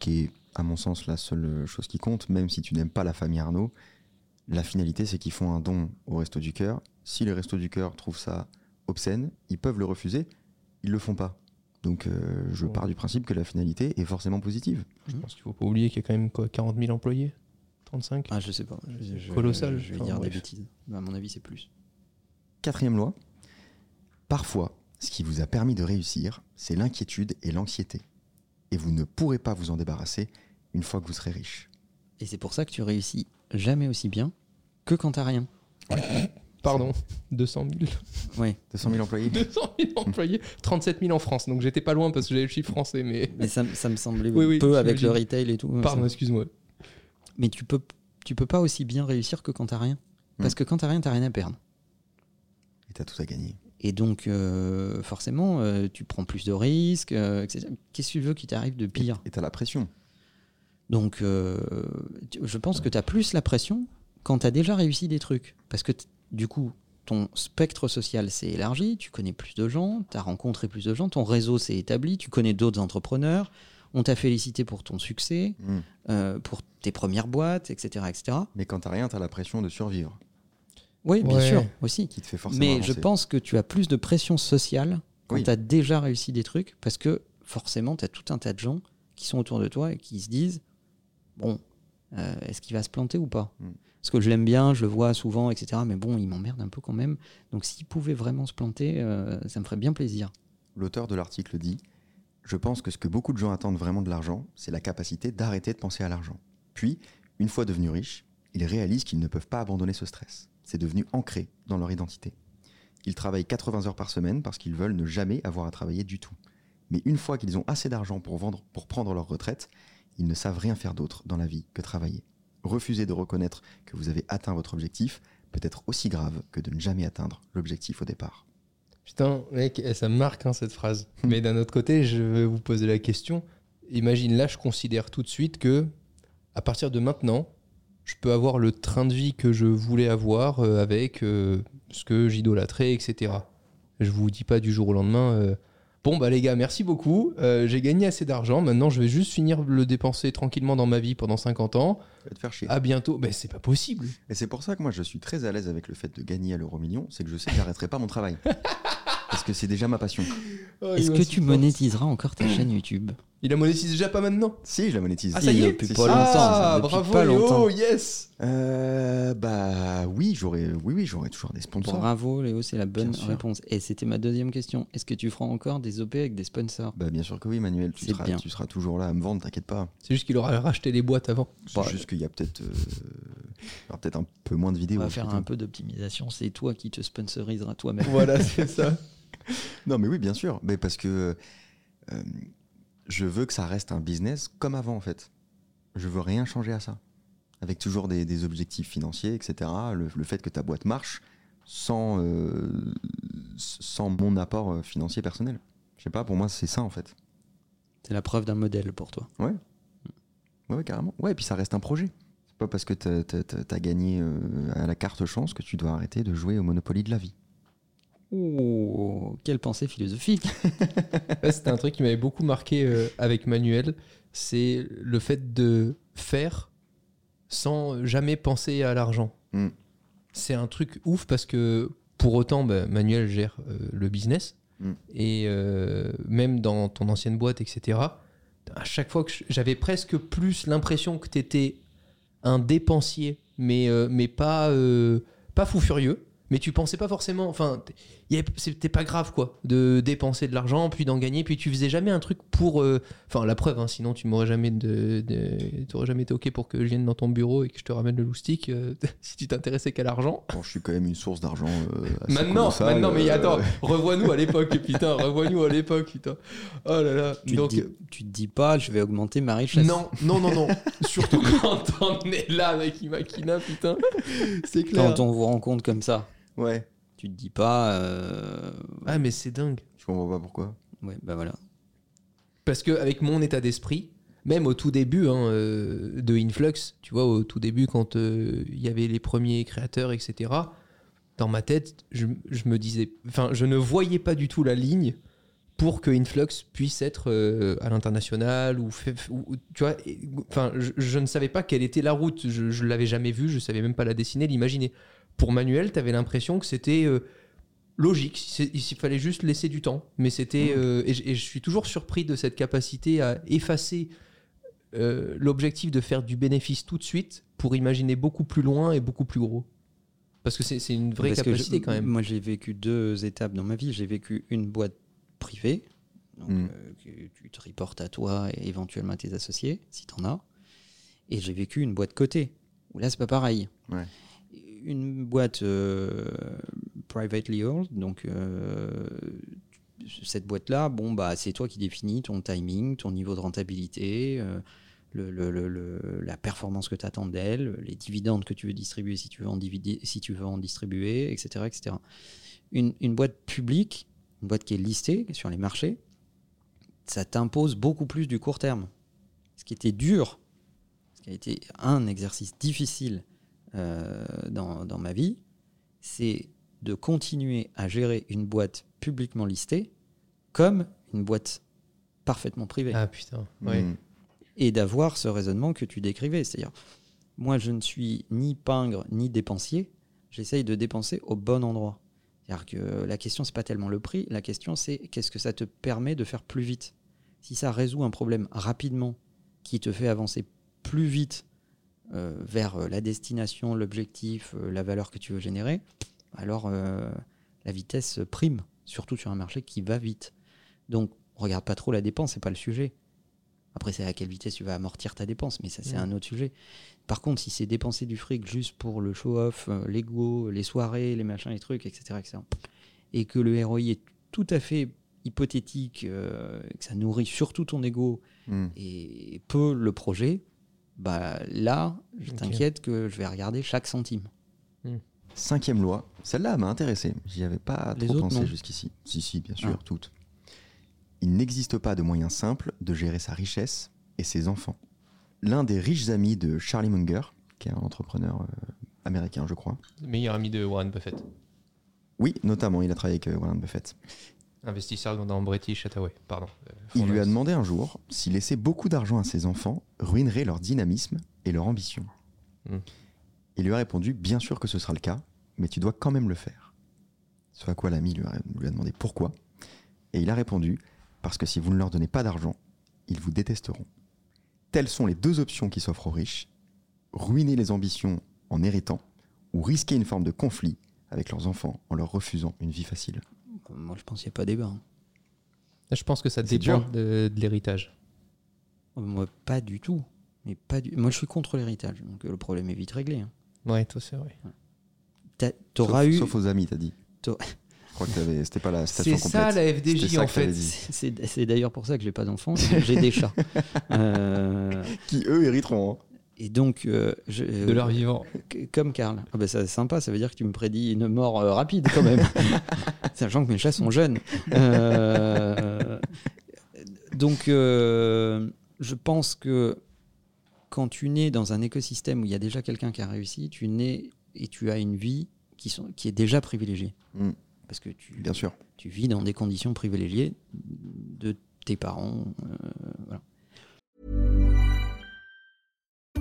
qui est, à mon sens, la seule chose qui compte, même si tu n'aimes pas la famille Arnaud. La finalité, c'est qu'ils font un don au Resto du Cœur. Si les Restos du Cœur trouvent ça obscène, ils peuvent le refuser. Ils le font pas. Donc, euh, je pars du principe que la finalité est forcément positive. Je pense qu'il faut pas oublier qu'il y a quand même quoi, 40 000 employés? 35 Ah, je sais pas. Je- je- Colossal. Je, vais Enfin, dire des bêtises. Mais à mon avis, c'est plus. Quatrième loi. Parfois, ce qui vous a permis de réussir, c'est l'inquiétude et l'anxiété. Et vous ne pourrez pas vous en débarrasser une fois que vous serez riche. Et c'est pour ça que tu réussis jamais aussi bien que quand t'as rien. Pardon, 200 000. Ouais. 200 000 employés 200 000 employés, 37 000 en France. Donc j'étais pas loin parce que j'avais le chiffre français, mais. Mais ça, me- ça me semblait Oui, oui, peu avec le retail et tout. Pardon, Ça- excuse-moi. Mais tu peux, tu peux pas aussi bien réussir que quand t'as rien. Parce Mm. que quand t'as rien, t'as rien à perdre. Et t'as tout à gagner. Et donc, euh, forcément, euh, tu prends plus de risques, euh, etc. Qu'est-ce que tu veux qui t'arrive de pire Et t'as la pression. Donc, euh, tu- je pense que tu as plus la pression quand tu as déjà réussi des trucs. Parce que du coup, ton spectre social s'est élargi, tu connais plus de gens, tu as rencontré plus de gens, ton réseau s'est établi, tu connais d'autres entrepreneurs, on t'a félicité pour ton succès, Mm. euh, pour tes premières boîtes, etc. etc. Mais quand t'as rien, t'as la pression de survivre, Oui, bien Ouais. sûr, aussi. qui te fait forcément Mais avancer. je pense que tu as plus de pression sociale quand Oui. tu as déjà réussi des trucs, parce que forcément, tu as tout un tas de gens qui sont autour de toi et qui se disent Bon, euh, est-ce qu'il va se planter ou pas? Mm. Parce que je l'aime bien, je le vois souvent, etc. Mais bon, il m'emmerde un peu quand même. Donc s'il pouvait vraiment se planter, euh, ça me ferait bien plaisir. L'auteur de l'article dit Je pense que ce que beaucoup de gens attendent vraiment de l'argent, c'est la capacité d'arrêter de penser à l'argent. Puis, une fois devenus riches, ils réalisent qu'ils ne peuvent pas abandonner ce stress. C'est devenu ancré dans leur identité. Ils travaillent 80 heures par semaine parce qu'ils veulent ne jamais avoir à travailler du tout. Mais une fois qu'ils ont assez d'argent pour, vendre, pour prendre leur retraite, ils ne savent rien faire d'autre dans la vie que travailler. Refuser de reconnaître que vous avez atteint votre objectif peut être aussi grave que de ne jamais atteindre l'objectif au départ. Putain, mec, eh, ça me marque hein, cette phrase. Mais d'un autre côté, je vais vous poser la question. Imagine, là, je considère tout de suite que, à partir de maintenant, je peux avoir le train de vie que je voulais avoir euh, avec euh, ce que j'idolâtrais, etc. Je vous dis pas du jour au lendemain, euh, Bon bah les gars, merci beaucoup. Euh, j'ai gagné assez d'argent. Maintenant, je vais juste finir le dépenser tranquillement dans ma vie pendant 50 ans. Ça va te faire chier. À bientôt. Ben c'est pas possible. Et c'est pour ça que moi je suis très à l'aise avec le fait de gagner à l'euro million, c'est que je sais que j'arrêterai pas mon travail. Parce que c'est déjà ma passion. Oh, Est-ce que tu monétiseras encore ta chaîne YouTube? Il a monétisé déjà pas maintenant? Si, je la monétise. Ah ça y est. depuis pas si. longtemps. Ah depuis bravo pas Léo, yes. Euh, bah oui, j'aurais, oui, oui, j'aurais toujours des sponsors. Bravo Léo, c'est la bonne Bien sûr. réponse. Et c'était ma deuxième question. Est-ce que tu feras encore des OP avec des sponsors? Bah bien sûr que oui, Manuel, tu C'est seras, bien. tu seras toujours là à me vendre, t'inquiète pas. C'est juste qu'il aura racheté les boîtes avant. C'est Bah, juste qu'il y a peut-être, euh, peut-être un peu moins de On vidéos. va faire un peu d'optimisation. C'est toi qui te sponsoriseras toi-même. Voilà, c'est ça. Non, mais oui, bien sûr, mais parce que euh, je veux que ça reste un business comme avant en fait. Je veux rien changer à ça, avec toujours des, des objectifs financiers, etc. Le, le fait que ta boîte marche sans euh, sans mon apport euh, financier personnel. Je sais pas, pour moi c'est ça en fait. C'est la preuve d'un modèle pour toi. Ouais, ouais, carrément. Ouais, et puis ça reste un projet. C'est pas parce que t'as as, gagné euh, à la carte chance que tu dois arrêter de jouer au Monopoly de la vie. Oh, quelle pensée philosophique Ouais, C'était un truc qui m'avait beaucoup marqué euh, avec Manuel. C'est le fait de faire sans jamais penser à l'argent. Mm. C'est un truc ouf parce que pour autant, bah, Manuel gère euh, le business. Mm. Et euh, même dans ton ancienne boîte, etc., à chaque fois que j'avais presque plus l'impression que tu étais un dépensier, mais, euh, mais pas, euh, pas fou furieux. Mais tu pensais pas forcément. Enfin, c'était pas grave, quoi, de dépenser de l'argent, puis d'en gagner, puis tu faisais jamais un truc pour. euh, Enfin, la preuve, hein, sinon tu m'aurais jamais, de, de- t'aurais jamais été OK pour que je vienne dans ton bureau et que je te ramène le loustic euh, si tu t'intéressais qu'à l'argent. Bon, je suis quand même une source d'argent. euh, assez Maintenant, maintenant, mais euh, attends, revois-nous à l'époque, putain, revois-nous à l'époque, putain. Oh là là. tu, Donc, te dis, tu te dis pas, je vais augmenter ma richesse. non, non, non, non. Surtout quand on est là avec Imakina, putain. C'est clair. Quand on vous rencontre comme ça, Ouais. Tu te dis pas. euh, Ah, mais c'est dingue. Je comprends pas pourquoi. Ouais, bah voilà. Parce que avec mon état d'esprit, même au tout début hein, euh, de Influx, tu vois, au tout début, quand euh, il y avait les premiers créateurs, etc., dans ma tête, je, je me disais. Enfin, je ne voyais pas du tout la ligne pour que Influx puisse être euh, à l'international ou, fait- ou- ou- tu vois et- enfin je, je ne savais pas quelle était la route je, je l'avais jamais vue je savais même pas la dessiner l'imaginer pour Manuel tu avais l'impression que c'était euh, logique il fallait juste laisser du temps mais c'était euh, et, je- et je suis toujours surpris de cette capacité à effacer euh, l'objectif de faire du bénéfice tout de suite pour imaginer beaucoup plus loin et beaucoup plus gros parce que c'est une vraie Parce capacité je- quand même Moi, j'ai vécu deux étapes dans ma vie. J'ai vécu une boîte privée, donc, Mm. euh, que tu te reportes à toi et éventuellement à tes associés, si tu en as. Et j'ai vécu une boîte cotée, où là, c'est pas pareil. Ouais. Une boîte euh, privately owned, donc euh, cette boîte-là, bon, bah, c'est toi qui définis ton timing, ton niveau de rentabilité. euh, la performance que tu attends d'elle, les dividendes que tu veux distribuer si tu veux en, si tu veux en distribuer, etc. etc. Une boîte publique, une boîte qui est listée sur les marchés, ça t'impose beaucoup plus du court terme. Ce qui était dur, ce qui a été un exercice difficile euh, dans, dans ma vie, c'est de continuer à gérer une boîte publiquement listée comme une boîte parfaitement privée ah putain ouais Mm. et d'avoir ce raisonnement que tu décrivais. C'est-à-dire, moi, je ne suis ni pingre ni dépensier. J'essaye de dépenser au bon endroit. C'est-à-dire que la question, c'est pas tellement le prix. La question, c'est qu'est-ce que ça te permet de faire plus vite? Si ça résout un problème rapidement, qui te fait avancer plus vite euh, vers euh, la destination, l'objectif, euh, la valeur que tu veux générer, alors euh, la vitesse prime, surtout sur un marché qui va vite. Donc, regarde pas trop la dépense, c'est pas le sujet. Après, c'est à quelle vitesse tu vas amortir ta dépense, mais ça, c'est un autre sujet. Par contre, si c'est dépenser du fric juste pour le show-off, l'ego, les soirées, les machins, les trucs, etc., etc., et que le ROI est tout à fait hypothétique, que ça nourrit surtout ton ego Mm. et peu le projet, bah là, je t'inquiète que je vais regarder chaque centime. Cinquième loi, celle-là m'a intéressé. J'y avais pas Les trop autres, pensé jusqu'ici. Si, si, bien sûr, Ah. toutes. Il n'existe pas de moyen simple de gérer sa richesse et ses enfants. L'un des riches amis de Charlie Munger, qui est un entrepreneur euh, américain, je crois, meilleur ami de Warren Buffett Oui, notamment, il a travaillé avec euh, Warren Buffett. Investisseur dans, British Hathaway, pardon. Euh, Il lui a demandé un jour si laisser beaucoup d'argent à ses enfants ruinerait leur dynamisme et leur ambition. Hmm. Il lui a répondu Bien sûr que ce sera le cas, mais tu dois quand même le faire. Ce à quoi l'ami lui a demandé pourquoi. Et il a répondu Parce que si vous ne leur donnez pas d'argent, ils vous détesteront. Telles sont les deux options qui s'offrent aux riches ruiner les ambitions en héritant, ou risquer une forme de conflit avec leurs enfants en leur refusant une vie facile. Moi, je pense qu'il n'y a pas débat. hein. Je pense que ça dépend dur. de, de l'héritage. Moi, pas du tout. Mais pas du... Moi, je suis contre l'héritage. Donc, euh, le problème est vite réglé. hein. Ouais, toi, c'est vrai. T'auras sauf, eu. sauf aux amis, t'as dit. T'au- Je crois que t'avais- c'était pas la station C'est ça la FDJ ça en fait. c'est d'ailleurs pour ça que j'ai pas d'enfants. J'ai des chats. Euh, Qui eux hériteront. hein. Et donc, euh, je- De leur vivant. comme Karl. Ah ça, c'est sympa, ça veut dire que tu me prédis une mort euh, rapide quand même. Sachant que mes chats sont jeunes. Euh, donc, euh, je pense que quand tu nais dans un écosystème où il y a déjà quelqu'un qui a réussi, tu nais et tu as une vie qui, sont, qui est déjà privilégiée. Mm. Parce que tu, Bien sûr. tu vis dans des conditions privilégiées de tes parents. euh, voilà.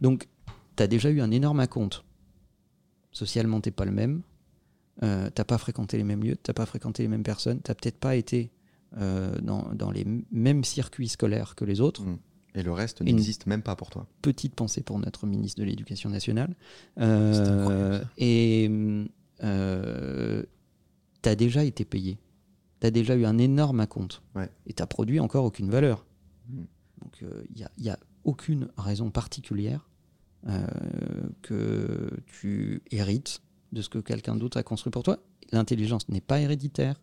Donc, tu as déjà eu un énorme acompte. Socialement, t'es pas le même. Euh, t'as pas fréquenté les mêmes lieux, t'as pas fréquenté les mêmes personnes, t'as peut-être pas été euh, dans, dans les mêmes circuits scolaires que les autres. Mm. Et le reste n'existe même pas pour toi. Petite pensée pour notre ministre de l'Éducation nationale. C'est Euh, et euh, t'as déjà été payé. T'as déjà eu un énorme acompte. Ouais. Et t'as produit encore aucune valeur. Mm. Donc il n'y a, y a aucune raison particulière euh, que tu hérites de ce que quelqu'un d'autre a construit pour toi. L'intelligence n'est pas héréditaire.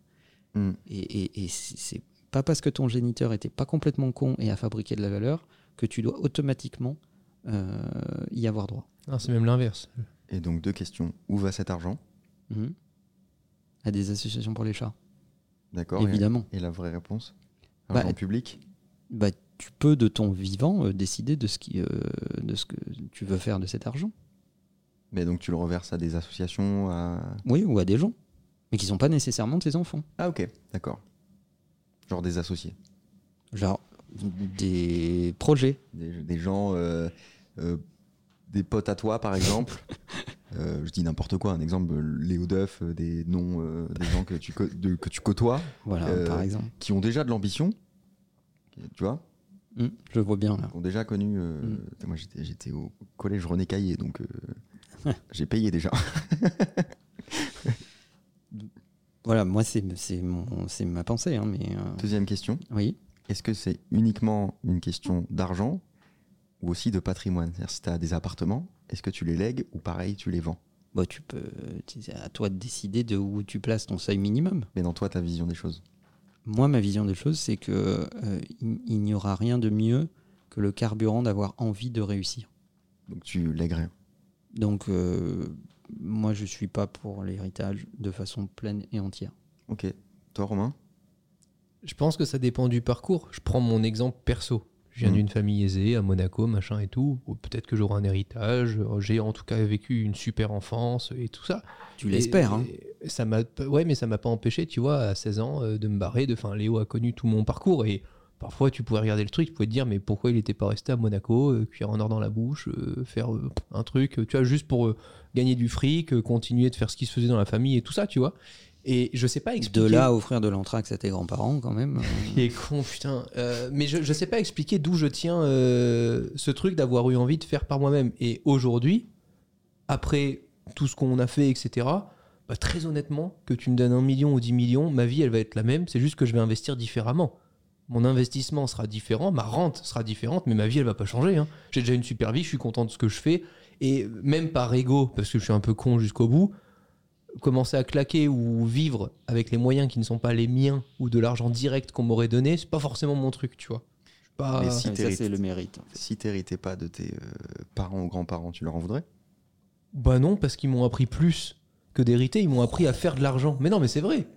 Mm. Et, et, et c'est pas parce que ton géniteur était pas complètement con et a fabriqué de la valeur que tu dois automatiquement euh, y avoir droit. C'est même l'inverse. Et donc deux questions. Où va cet argent? Mhm. À des associations pour les chats. D'accord et- Évidemment. Et, la vraie réponse? Bah, Argent public? Bah, tu peux de ton vivant euh, décider de ce, qui, euh, de ce que tu veux faire de cet argent. Mais donc tu le reverses à des associations à... Oui, ou à des gens. Mais qui sont pas nécessairement tes enfants. Ah ok, d'accord. Genre des associés. Genre des projets. Des, des gens... euh, des potes à toi par exemple. Je dis n'importe quoi, un exemple, Léo Duff, des noms, des gens que tu, de- que tu côtoies, Voilà, par exemple. qui ont déjà de l'ambition, tu vois, Hmm, je vois bien là. qui ont déjà connu. euh, Mm. Moi, j'étais, au collège René Caillé, donc euh, j'ai payé déjà. Voilà, moi, c'est c'est mon- c'est ma pensée. hein, mais euh, Deuxième question Oui. est-ce que c'est uniquement une question d'argent ou aussi de patrimoine? C'est-à-dire, si tu as des appartements, est-ce que tu les lègues ou pareil, tu les vends? Bah, tu peux. C'est à toi de décider de où tu places ton seuil minimum. Mais dans toi, ta vision des choses. Moi, ma vision des choses, c'est que euh, il, il n'y aura rien de mieux que le carburant d'avoir envie de réussir. Donc tu lègues rien. Donc, euh, moi, je suis pas pour l'héritage de façon pleine et entière. Ok. Toi, Romain? Je pense que ça dépend du parcours. Je prends mon exemple perso. Je viens Mm. d'une famille aisée, à Monaco, machin et tout. Ou Peut-être que j'aurai un héritage. J'ai en tout cas vécu une super enfance et tout ça. Tu l'espères, hein. Ça m'a, ouais, mais ça m'a pas empêché, tu vois, à 16 ans, euh, de me barrer. De, enfin, Léo a connu tout mon parcours et parfois tu pouvais regarder le truc, tu pouvais te dire, mais pourquoi il n'était pas resté à Monaco, euh, cuire en or dans la bouche, euh, faire euh, un truc, euh, tu vois, juste pour euh, gagner du fric, euh, continuer de faire ce qui se faisait dans la famille et tout ça, tu vois. Et je sais pas De expliquer. là à offrir de l'anthrax à tes grands-parents, quand même. euh, Il est con, putain. Euh, mais je, je sais pas expliquer d'où je tiens euh, ce truc d'avoir eu envie de faire par moi-même. Et aujourd'hui, après tout ce qu'on a fait, etc., bah, très honnêtement, que tu me donnes un million ou 10 millions, ma vie, elle va être la même. C'est juste que je vais investir différemment. Mon investissement sera différent, ma rente sera différente, mais ma vie, elle va pas changer. hein. J'ai déjà une super vie, je suis content de ce que je fais. Et même par ego, parce que je suis un peu con jusqu'au bout, commencer à claquer ou vivre avec les moyens qui ne sont pas les miens ou de l'argent direct qu'on m'aurait donné, c'est pas forcément mon truc, tu vois. Je suis pas- Mais si ça, c'est le mérite. en fait. Si t'héritais pas de tes euh, parents ou grands-parents, tu leur en voudrais? Bah non, parce qu'ils m'ont appris plus que d'hériter, ils m'ont appris à faire de l'argent. Mais non, mais c'est vrai.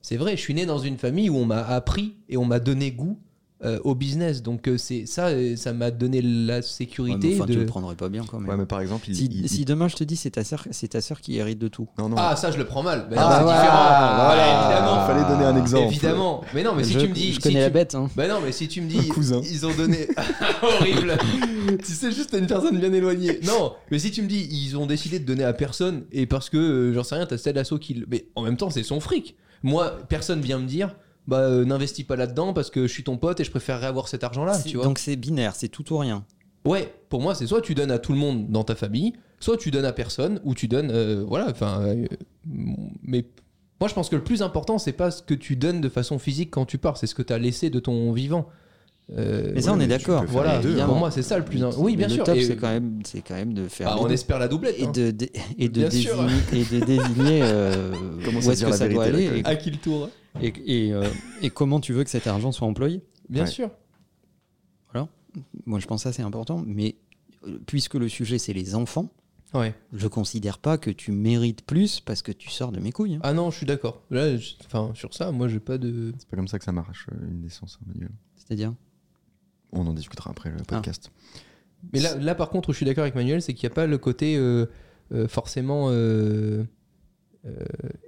C'est vrai, je suis né dans une famille où on m'a appris et on m'a donné goût euh, au business. Donc euh, c'est ça, euh, ça m'a donné la Ouais, mais sécurité enfin, tu de... le prendrais pas bien quand même. Ouais, mais par exemple, il, si, il- si il- demain je te dis c'est ta sœur, c'est ta sœur qui hérite de tout. Non, non. Ah, ça, je le prends mal. Mais Ah, non, c'est différent. voilà. évidemment. Fallait donner un exemple. Évidemment. Mais non, mais si je, tu me dis... je si connais tu- la bête. Hein. Bah non, mais si tu me dis, cousin. ils ont donné. Horrible. tu sais, juste t'as une personne bien éloignée. Non, mais si tu me dis, ils ont décidé de donner à personne et parce que, euh, j'en sais rien, t'as Ted Lasso qui. Mais en même temps, c'est son fric. Moi, personne vient me dire, bah euh, n'investis pas là-dedans parce que je suis ton pote et je préférerais avoir cet argent-là, tu vois. Donc c'est binaire, c'est tout ou rien. Ouais, pour moi, c'est soit tu donnes à tout le monde dans ta famille, soit tu donnes à personne, ou tu donnes. euh, voilà, enfin. euh, mais moi, je pense que le plus important, c'est pas ce que tu donnes de façon physique quand tu pars, c'est ce que tu as laissé de ton vivant. Euh, Mais ça, on est d'accord. voilà, deux, hein. pour moi, c'est ça le plus. im- Oui, bien Mais sûr. Le top, c'est quand même, c'est quand même de faire. les on espère la doublette. et hein. de, et de désigner, et de désigner euh, Commence où est-ce dire que la ça doit aller À qui le tour? Et, et, et, euh, et comment tu veux que cet argent soit employé. Bien Ouais. sûr. Moi, je pense que ça c'est important, mais euh, puisque le sujet c'est les enfants, Ouais. je considère pas que tu mérites plus parce que tu sors de mes couilles. hein. Ah non, je suis d'accord. Là, je- enfin, sur ça, moi, j'ai pas de. C'est pas comme ça que ça marche, euh, une naissance, hein, Manuel. C'est-à-dire On en discutera après le podcast. Mais là, là, par contre, où je suis d'accord avec Manuel, c'est qu'il n'y a pas le côté euh, euh, forcément euh, euh,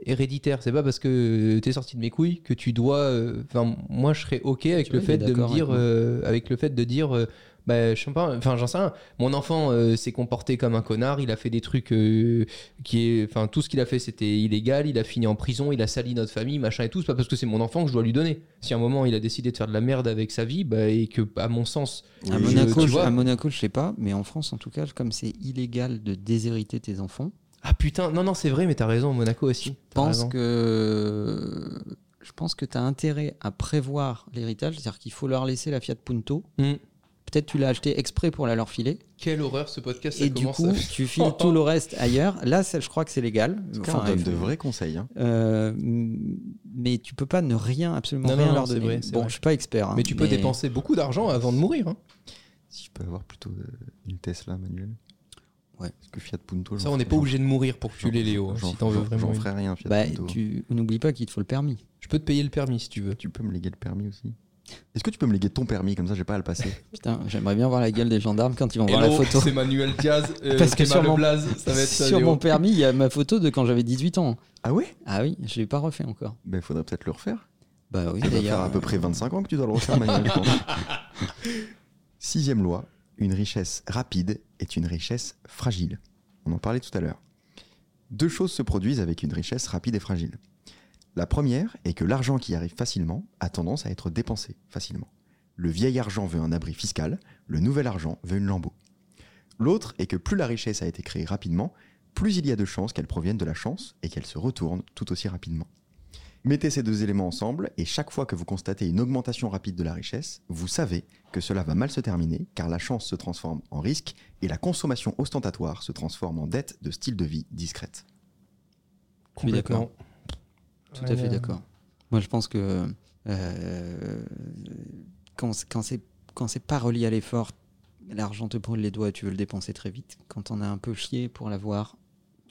héréditaire. C'est pas parce que t'es sorti de mes couilles que tu dois. euh, Enfin, moi, je serais ok avec le vois, fait de me dire, avec euh, avec le fait de dire, euh, bah, je sais pas. Enfin, j'en sais rien. Mon enfant euh, s'est comporté comme un connard. Il a fait des trucs euh, qui est, enfin, tout ce qu'il a fait, c'était illégal. Il a fini en prison. Il a sali notre famille, machin et tout. C'est pas parce que c'est mon enfant que je dois lui donner. Si à un moment il a décidé de faire de la merde avec sa vie, bah, et que, à mon sens, à, je- Monaco, tu je, vois- à Monaco, je sais pas, mais en France en tout cas, comme c'est illégal de déshériter tes enfants, Ah putain, non, non, c'est vrai, mais t'as raison, Monaco aussi. je T'as pense raison. que je pense que tu as intérêt à prévoir l'héritage, c'est-à-dire qu'il faut leur laisser la Fiat Punto. Hmm. Peut-être tu l'as acheté exprès pour la leur filer. Quelle horreur ce podcast, ça et du coup, à- tu files tout le reste ailleurs. Là, ça, je crois que c'est légal. En tout cas, on donne de vrais conseils. hein. Euh, mais tu peux pas ne rien, absolument Non, rien non, leur donner. vrai, bon, vrai. je suis pas expert. hein, Mais tu peux dépenser beaucoup d'argent avant de mourir. hein. Si je peux avoir plutôt euh, une Tesla, Manuel. Ouais. Parce que Fiat Punto. Ça, on n'est pas obligé de mourir pour que tu l'aies, Léo, hein, j'en- si t'en veux vraiment. J'en ferai rien, Fiat Bah, Punto. tu n'oublie pas qu'il te faut le permis. Je peux te payer le permis si tu veux. Tu peux me léguer le permis aussi Est-ce que tu peux me léguer ton permis Comme ça, j'ai pas à le passer. Putain, j'aimerais bien voir la gueule des gendarmes quand ils vont voir la photo. c'est Manuel Diaz. euh, Parce que sur mon- Leblas, ça va être Sur mon permis, il y a ma photo de quand j'avais 18 ans. ah ouais? Ah oui, je l'ai pas refait encore. Ben, faudrait peut-être le refaire. Bah oui, Ça doit faire à peu près 25 ans que tu dois le refaire, Manuel. Sixième loi, une richesse rapide est une richesse fragile. On en parlait tout à l'heure. Deux choses se produisent avec une richesse rapide et fragile. La première est que l'argent qui arrive facilement a tendance à être dépensé facilement. Le vieil argent veut un abri fiscal, le nouvel argent veut une lambeau. L'autre est que plus la richesse a été créée rapidement, plus il y a de chances qu'elle provienne de la chance et qu'elle se retourne tout aussi rapidement. Mettez ces deux éléments ensemble et chaque fois que vous constatez une augmentation rapide de la richesse, vous savez que cela va mal se terminer car la chance se transforme en risque et la consommation ostentatoire se transforme en dette de style de vie discrète. Complètement. Tout à fait Ouais, d'accord. Moi, je pense que euh, quand, c'est- quand c'est quand c'est pas relié à l'effort, l'argent te brûle les doigts et tu veux le dépenser très vite. Quand on a un peu chié pour l'avoir,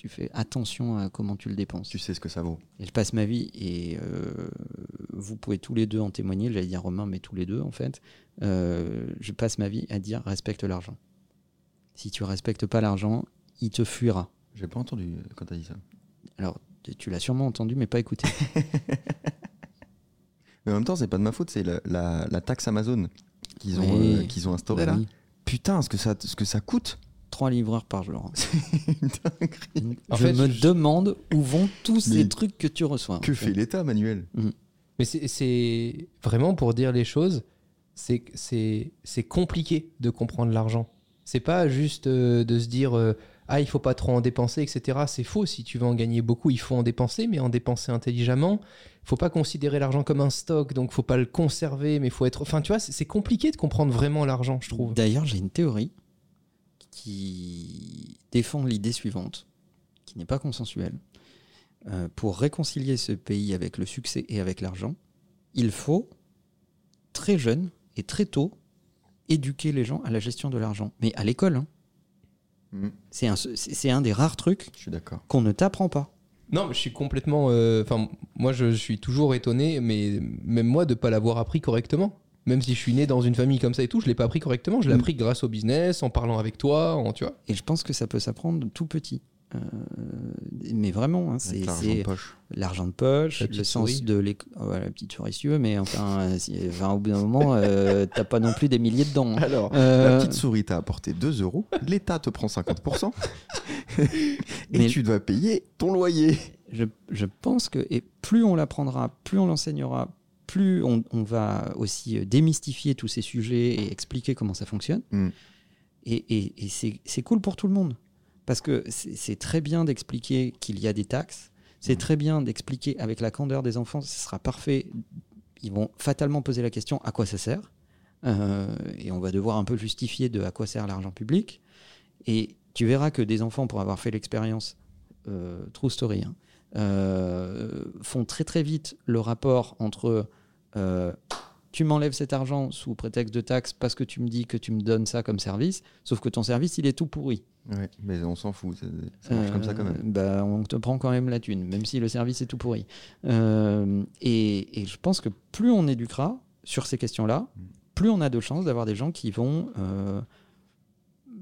tu fais attention à comment tu le dépenses. Tu sais ce que ça vaut. Et je passe ma vie, et euh, vous pouvez tous les deux en témoigner, j'allais dire Romain, mais tous les deux en fait, euh, je passe ma vie à dire respecte l'argent. Si tu respectes pas l'argent, il te fuira. J'ai pas entendu quand t'as dit ça. Alors, tu l'as sûrement entendu, mais pas écouté. Mais en même temps, c'est pas de ma faute, c'est la, la- la taxe Amazon qu'ils ont, Oui. euh, qu'ils ont instaurée Bah là. oui. Putain, ce que ça, ce que ça coûte Trois livreurs par jour. Une je fait, me je- demande où vont tous Mais ces trucs que tu reçois. en Que fait. fait l'État, Manuel? Mais c'est- vraiment pour dire les choses, c'est que c'est c'est compliqué de comprendre l'argent. C'est pas juste euh, de se dire euh, ah il faut pas trop en dépenser etc. C'est faux. Si tu veux en gagner beaucoup, il faut en dépenser, mais en dépenser intelligemment. Il faut pas considérer l'argent comme un stock, donc faut pas le conserver, mais faut être. Enfin tu vois, c'est c'est compliqué de comprendre vraiment l'argent, je trouve. D'ailleurs, j'ai une théorie qui défend l'idée suivante, qui n'est pas consensuelle. euh, pour réconcilier ce pays avec le succès et avec l'argent, il faut très jeune et très tôt éduquer les gens à la gestion de l'argent. Mais à l'école, hein. Mm. c'est un, c'est- un des rares trucs qu'on ne t'apprend pas. Non, mais je suis complètement. euh, Enfin, moi, je, je suis toujours étonné, mais même moi, de pas l'avoir appris correctement. Même si je suis né dans une famille comme ça et tout, je l'ai pas appris correctement. Je l'ai Mm. appris grâce au business, en parlant avec toi, en, tu vois. Et je pense que ça peut s'apprendre tout petit. Euh, mais vraiment, hein, c'est l'argent de poche. l'argent de poche, La le sens souris. de l'éco- oh, la petite souris si tu veux, mais enfin, euh, si- enfin, au bout d'un moment, euh, t'as pas non plus des milliers dedans. hein. Alors, Euh, la petite souris t'a apporté 2 euros, l'État te prend 50%, et Mais- tu dois payer ton loyer. je, je pense que et plus on l'apprendra, plus on l'enseignera, plus on, on va aussi euh, démystifier tous ces sujets et expliquer comment ça fonctionne. Mm. Et, et- et c'est cool pour tout le monde. Parce que c'est très bien d'expliquer qu'il y a des taxes. C'est très bien d'expliquer avec la candeur des enfants, ce sera parfait. Ils vont fatalement poser la question à quoi ça sert? Euh, Et on va devoir un peu justifier de à quoi sert l'argent public. Et tu verras que des enfants, pour avoir fait l'expérience, euh, true story, hein, euh, font très très vite le rapport entre euh, tu m'enlèves cet argent sous prétexte de taxe parce que tu me dis que tu me donnes ça comme service, sauf que ton service il est tout pourri. Ouais, mais on s'en fout, ça, ça marche comme ça quand Euh, même. bah, on te prend quand même la thune, même si le service est tout pourri. Euh, et, et je pense que plus on éduquera sur ces questions-là, Mm. plus on a de chances d'avoir des gens qui vont euh,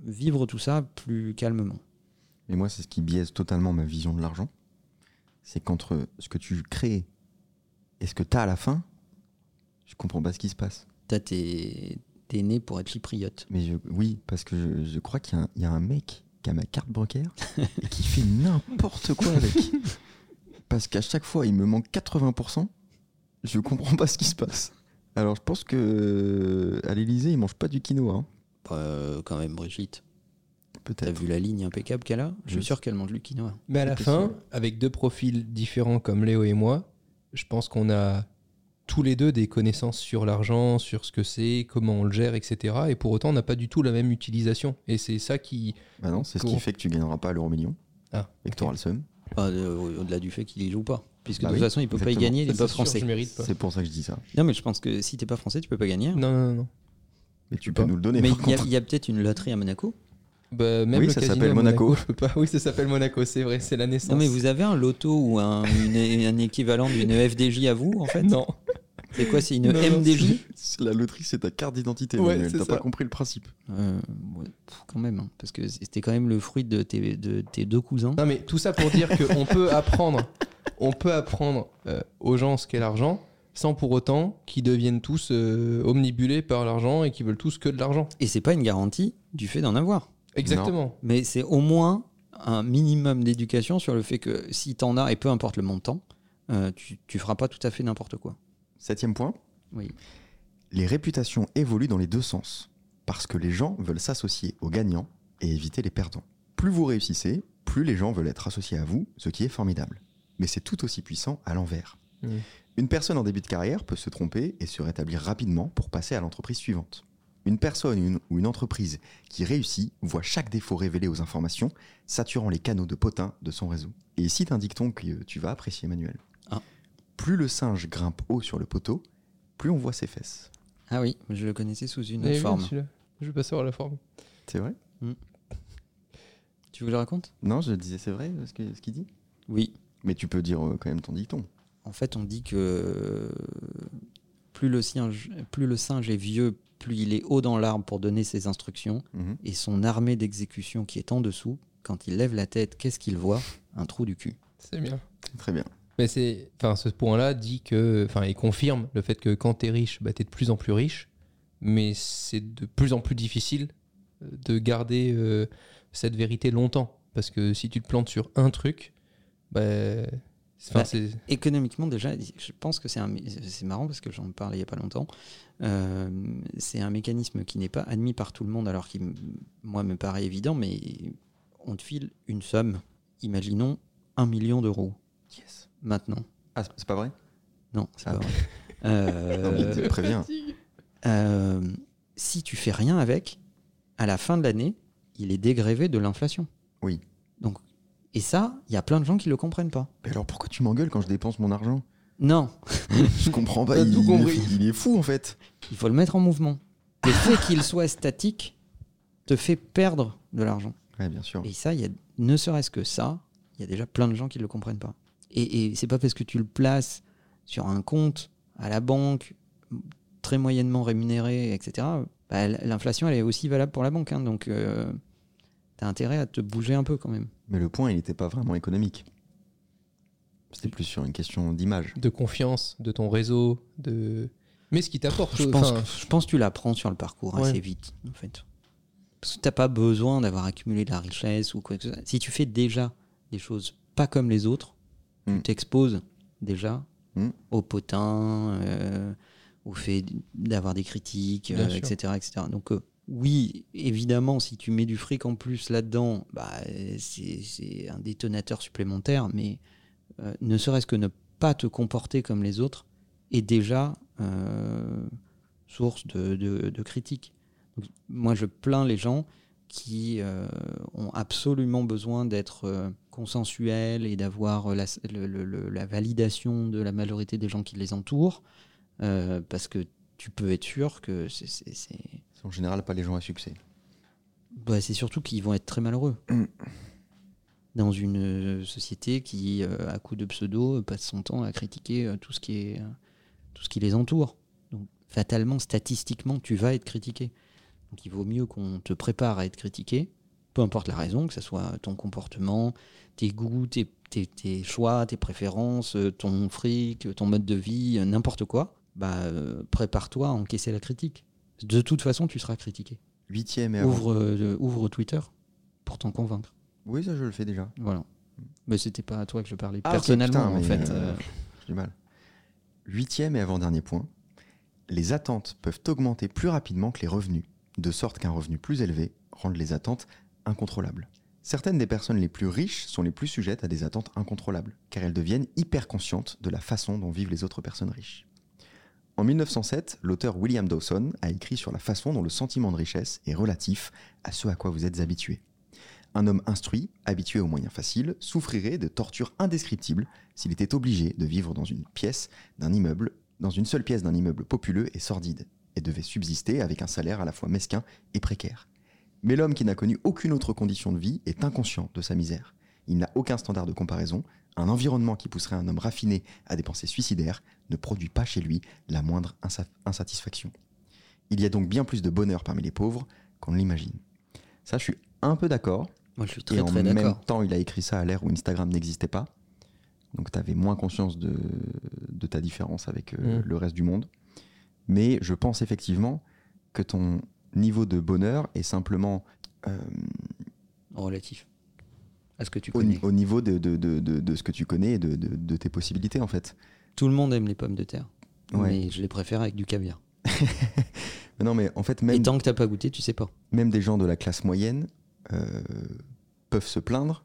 vivre tout ça plus calmement. Mais moi, c'est ce qui biaise totalement ma vision de l'argent. C'est qu'entre ce que tu crées et ce que tu as à la fin, je comprends pas ce qui se passe. T'as tes, t'es né pour être chypriote. Mais je- oui, parce que je, je crois qu'il y, a un- il y a un mec qui a ma carte bancaire et qui fait n'importe quoi avec. Parce qu'à chaque fois, il me manque 80%. Je comprends pas ce qui se passe. Alors, je pense que à l'Elysée, ils mangent pas du quinoa. hein. Bah, euh, quand même, Brigitte. T'as vu la ligne impeccable qu'elle a? Je suis sûr qu'elle mange du quinoa. Mais à la fin, avec deux profils différents comme Léo et moi, je pense qu'on a tous les deux des connaissances sur l'argent, sur ce que c'est, comment on le gère, etc. Et pour autant, on n'a pas du tout la même utilisation. Et c'est ça qui. Bah non, c'est ce qui fait que tu gagneras pas l'euro million Ah, et que tu auras le seum. Ah, euh, Au-delà du fait qu'il y joue pas. Puisque Bah de toute oui, façon, il peut pas y gagner, il est Ça, pas français. C'est pour ça que je dis ça. Non, mais je pense que si t'es pas français, tu peux pas gagner. hein. Non, non, non. Mais tu pas. peux nous le donner. Mais par il y a, contre. il y a peut-être une loterie à Monaco. Bah, même Oui, le ça casino s'appelle Monaco. Monaco. je peux pas. Oui, ça s'appelle Monaco, c'est vrai, c'est la naissance. Non, mais vous avez un loto ou un, une- un équivalent d'une FDJ à vous, en fait? Non. C'est quoi C'est une Non, MDJ C'est- La loterie, c'est ta carte d'identité. Ouais, Manuel. T'as ça. pas compris le principe. Euh, ouais, pff, Quand même, hein, parce que c'était quand même le fruit de tes, de tes deux cousins. Non, mais tout ça pour dire qu'on peut apprendre, on peut apprendre euh, aux gens ce qu'est l'argent, sans pour autant qu'ils deviennent tous euh, omnibulés par l'argent et qu'ils veulent tous que de l'argent. Et c'est pas une garantie du fait d'en avoir. Exactement. Mais c'est au moins un minimum d'éducation sur le fait que si t'en as, et peu importe le montant, euh, tu, tu feras pas tout à fait n'importe quoi. Septième point. Oui. Les réputations évoluent dans les deux sens. Parce que les gens veulent s'associer aux gagnants et éviter les perdants. Plus vous réussissez, plus les gens veulent être associés à vous, ce qui est formidable. Mais c'est tout aussi puissant à l'envers. Mm. Une personne en début de carrière peut se tromper et se rétablir rapidement pour passer à l'entreprise suivante. Une personne une- ou une entreprise qui réussit voit chaque défaut révélé aux informations, saturant les canaux de potin de son réseau. Et ici un dicton que tu vas apprécier, Emmanuel. Ah. Plus le singe grimpe haut sur le poteau, plus on voit ses fesses. Ah oui, je le connaissais sous une Eh autre oui, forme. Je vais pas savoir la forme. C'est vrai Tu veux que je le raconte? Non, je disais c'est vrai ce que- ce qu'il dit? Oui. Mais tu peux dire euh, quand même ton dicton. En fait, on dit que plus le, singe, plus le singe est vieux, plus il est haut dans l'arbre pour donner ses instructions, Mhm. et son armée d'exécution qui est en dessous, quand il lève la tête, qu'est-ce qu'il voit? Un trou du cul. C'est bien. Très bien. Mais c'est, enfin, ce point-là dit que, enfin, il confirme le fait que quand t'es riche, bah, t'es de plus en plus riche, mais c'est de plus en plus difficile euh, de garder euh, cette vérité longtemps, parce que si tu te plantes sur un truc, bah, enfin, Bah, Économiquement, déjà, je pense que c'est un, c'est marrant parce que j'en parlais il n'y a pas longtemps. Euh, c'est un mécanisme qui n'est pas admis par tout le monde, alors qui, m- moi, me paraît évident, mais on te file une somme, imaginons un million d'euros. Yes. Maintenant. Ah, c'est pas vrai? Non, c'est Ah. pas vrai. Euh, préviens. euh, si tu fais rien avec, à la fin de l'année, il est dégrévé de l'inflation. Oui. Donc, Et ça, il y a plein de gens qui le comprennent pas. Mais alors pourquoi tu m'engueules quand je dépense mon argent? Non, Je comprends pas. Il, tout il compris. est, il est fou en fait. il faut le mettre en mouvement. Le fait qu'il soit statique te fait perdre de l'argent. Ouais, bien sûr. Et ça, il y a, ne serait-ce que ça, il y a déjà plein de gens qui ne le comprennent pas. Et, et c'est pas parce que tu le places sur un compte à la banque, très moyennement rémunéré, etc. bah, L'inflation, elle est aussi valable pour la banque. hein. donc, tu as intérêt à te bouger un peu quand même. Mais le point, il n'était pas vraiment économique. C'était plus sur une question d'image. De confiance, de ton réseau, de. Mais ce qui t'apporte. Je pense, enfin, que- je pense que tu l'apprends sur le parcours Ouais. assez vite, en fait. Parce que t'as pas besoin d'avoir accumulé de la richesse ou quoi que ce soit. Si tu fais déjà des choses pas comme les autres, tu t'exposes déjà Mm. au potin, euh, au fait d'avoir des critiques, Bien euh, etc., etc. Donc euh, oui, évidemment, si tu mets du fric en plus là-dedans, bah, c'est un détonateur supplémentaire, mais euh, ne serait-ce que ne pas te comporter comme les autres est déjà euh, source de, de, critiques. Moi, je plains les gens qui euh, ont absolument besoin d'être consensuels et d'avoir la, validation de la majorité des gens qui les entourent, parce que tu peux être sûr que c'est- c'est en général pas les gens à succès. bah, c'est surtout qu'ils vont être très malheureux. Dans une euh, société qui, euh, à coup de pseudo, euh, passe son temps à critiquer tout, ce qui est, tout ce qui les entoure. Donc, fatalement, statistiquement, tu vas être critiqué. Donc, il vaut mieux qu'on te prépare à être critiqué, peu importe la raison, que ce soit ton comportement, tes goûts, tes, tes- tes choix, tes préférences, ton fric, ton mode de vie, n'importe quoi. Bah, prépare-toi à encaisser la critique. De toute façon, tu seras critiqué. Huitième et avant. Ouvre, euh, ouvre Twitter pour t'en convaincre. Oui, ça je le fais déjà. Voilà. Mais c'était pas à toi que je parlais Ah, personnellement putain, en fait. euh, euh, J'ai du mal. Huitième et avant-dernier point. Les attentes peuvent augmenter plus rapidement que les revenus, de sorte qu'un revenu plus élevé rende les attentes incontrôlables. Certaines des personnes les plus riches sont les plus sujettes à des attentes incontrôlables, car elles deviennent hyper conscientes de la façon dont vivent les autres personnes riches. En 1907, l'auteur William Dawson a écrit sur la façon dont le sentiment de richesse est relatif à ce à quoi vous êtes habitué. Un homme instruit, habitué aux moyens faciles, souffrirait de tortures indescriptibles s'il était obligé de vivre dans une pièce d'un immeuble, dans une seule pièce d'un immeuble populeux et sordide, et devait subsister avec un salaire à la fois mesquin et précaire. Mais l'homme qui n'a connu aucune autre condition de vie est inconscient de sa misère. Il n'a aucun standard de comparaison. Un environnement qui pousserait un homme raffiné à des pensées suicidaires ne produit pas chez lui la moindre insa- insatisfaction. Il y a donc bien plus de bonheur parmi les pauvres qu'on ne l'imagine. Ça, je suis un peu d'accord. Moi, je suis Et très en très même temps, il a écrit ça à l'ère où Instagram n'existait pas. Donc tu avais moins conscience de, de ta différence avec euh, Mm. le reste du monde. Mais je pense effectivement que ton niveau de bonheur est simplement euh, Relatif. À ce que tu au, connais. au niveau de, de- de- de- ce que tu connais et de, tes possibilités en fait. Tout le monde aime les pommes de terre. Ouais. Mais je les préfère avec du caviar. Mais non, mais en fait, Et même, tant que t'as pas goûté, tu sais pas. même des gens de la classe moyenne euh, peuvent se plaindre.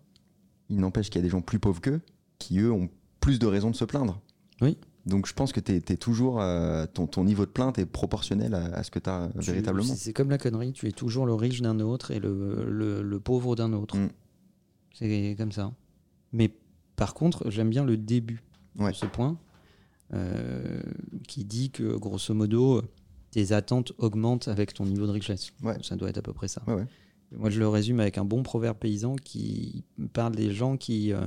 Il n'empêche qu'il y a des gens plus pauvres qu'eux qui, eux, ont plus de raisons de se plaindre. Oui. Donc je pense que tu es, toujours. euh, ton, ton niveau de plainte est proportionnel à, à ce que tu as Tu- véritablement. c'est- C'est comme la connerie, tu es toujours le riche d'un autre et le, le- le pauvre d'un autre. Mm. C'est comme ça. Mais par contre, j'aime bien le début Ouais. de ce point, euh, qui dit que grosso modo, tes attentes augmentent avec ton niveau de richesse. Ouais. Ça doit être à peu près ça. Ouais. Moi, je le résume avec un bon proverbe paysan qui parle des gens qui, euh,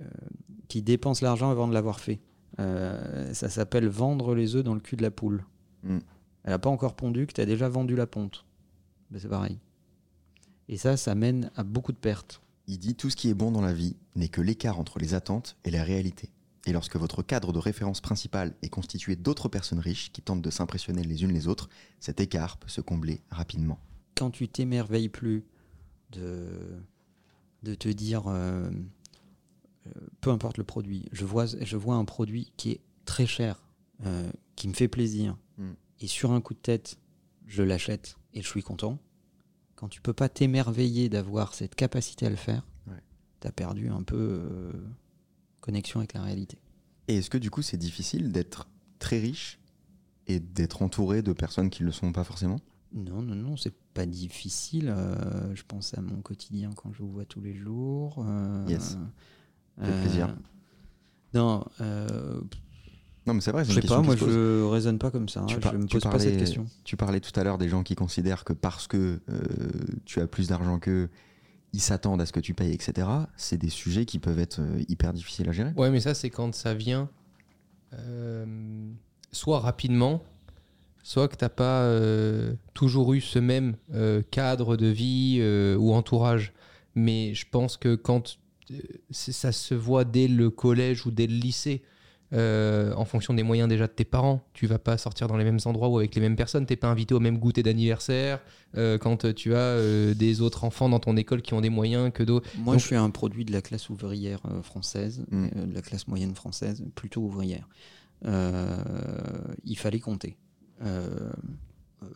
euh, qui dépensent l'argent avant de l'avoir fait. Euh, ça s'appelle vendre les œufs dans le cul de la poule. Mm. Elle n'a pas encore pondu que tu as déjà vendu la ponte. Ben, c'est pareil. Et ça, ça mène à beaucoup de pertes. Il dit tout ce qui est bon dans la vie n'est que l'écart entre les attentes et la réalité. Et lorsque votre cadre de référence principal est constitué d'autres personnes riches qui tentent de s'impressionner les unes les autres, cet écart peut se combler rapidement. Quand tu t'émerveilles plus de, de te dire, euh, euh, peu importe le produit, je vois, je vois un produit qui est très cher, euh, qui me fait plaisir, Mm. et sur un coup de tête, je l'achète et je suis content. Quand tu peux pas t'émerveiller d'avoir cette capacité à le faire, Ouais. tu as perdu un peu euh, connexion avec la réalité. Et est-ce que du coup c'est difficile d'être très riche et d'être entouré de personnes qui ne le sont pas forcément? Non, non, non, c'est pas difficile. euh, je pense à mon quotidien quand je vous vois tous les jours. euh, Yes. Fait euh, plaisir. Non, Non, mais c'est vrai, c'est je une sais pas, moi qui se pose. je raisonne pas comme ça. hein, Tu je par- me tu pose pas parlais- cette question. Tu parlais tout à l'heure des gens qui considèrent que parce que euh, tu as plus d'argent qu'eux, ils s'attendent à ce que tu payes, etc. C'est des sujets qui peuvent être euh, hyper difficiles à gérer. Ouais, mais ça, c'est quand ça vient euh, soit rapidement, soit que t'as pas euh, toujours eu ce même euh, cadre de vie euh, ou entourage. Mais je pense que quand euh, ça se voit dès le collège ou dès le lycée, euh, en fonction des moyens déjà de tes parents, tu vas pas sortir dans les mêmes endroits ou avec les mêmes personnes, t'es pas invité au même goûter d'anniversaire. euh, quand tu as euh, des autres enfants dans ton école qui ont des moyens que d'autres. Moi, Donc- je suis un produit de la classe ouvrière euh, française, Mm. euh, de la classe moyenne française, plutôt ouvrière. Euh, il fallait compter. Euh, euh,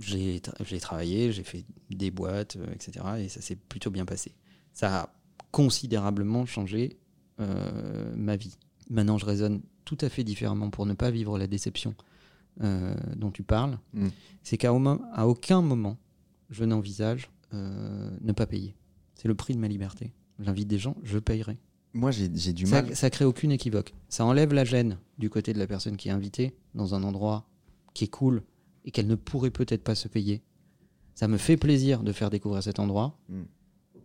j'ai tra- j'ai travaillé, j'ai fait des boîtes, euh, etc. Et ça s'est plutôt bien passé. Ça a considérablement changé euh, ma vie. Maintenant, je raisonne tout à fait différemment pour ne pas vivre la déception euh, dont tu parles. Mm. C'est qu'à à aucun moment, je n'envisage euh, ne pas payer. C'est le prix de ma liberté. J'invite des gens, je payerai. Moi, j'ai j'ai du Ça, mal. ça crée aucune équivoque. Ça enlève la gêne du côté de la personne qui est invitée dans un endroit qui est cool et qu'elle ne pourrait peut-être pas se payer. Ça me fait plaisir de faire découvrir cet endroit. Mm.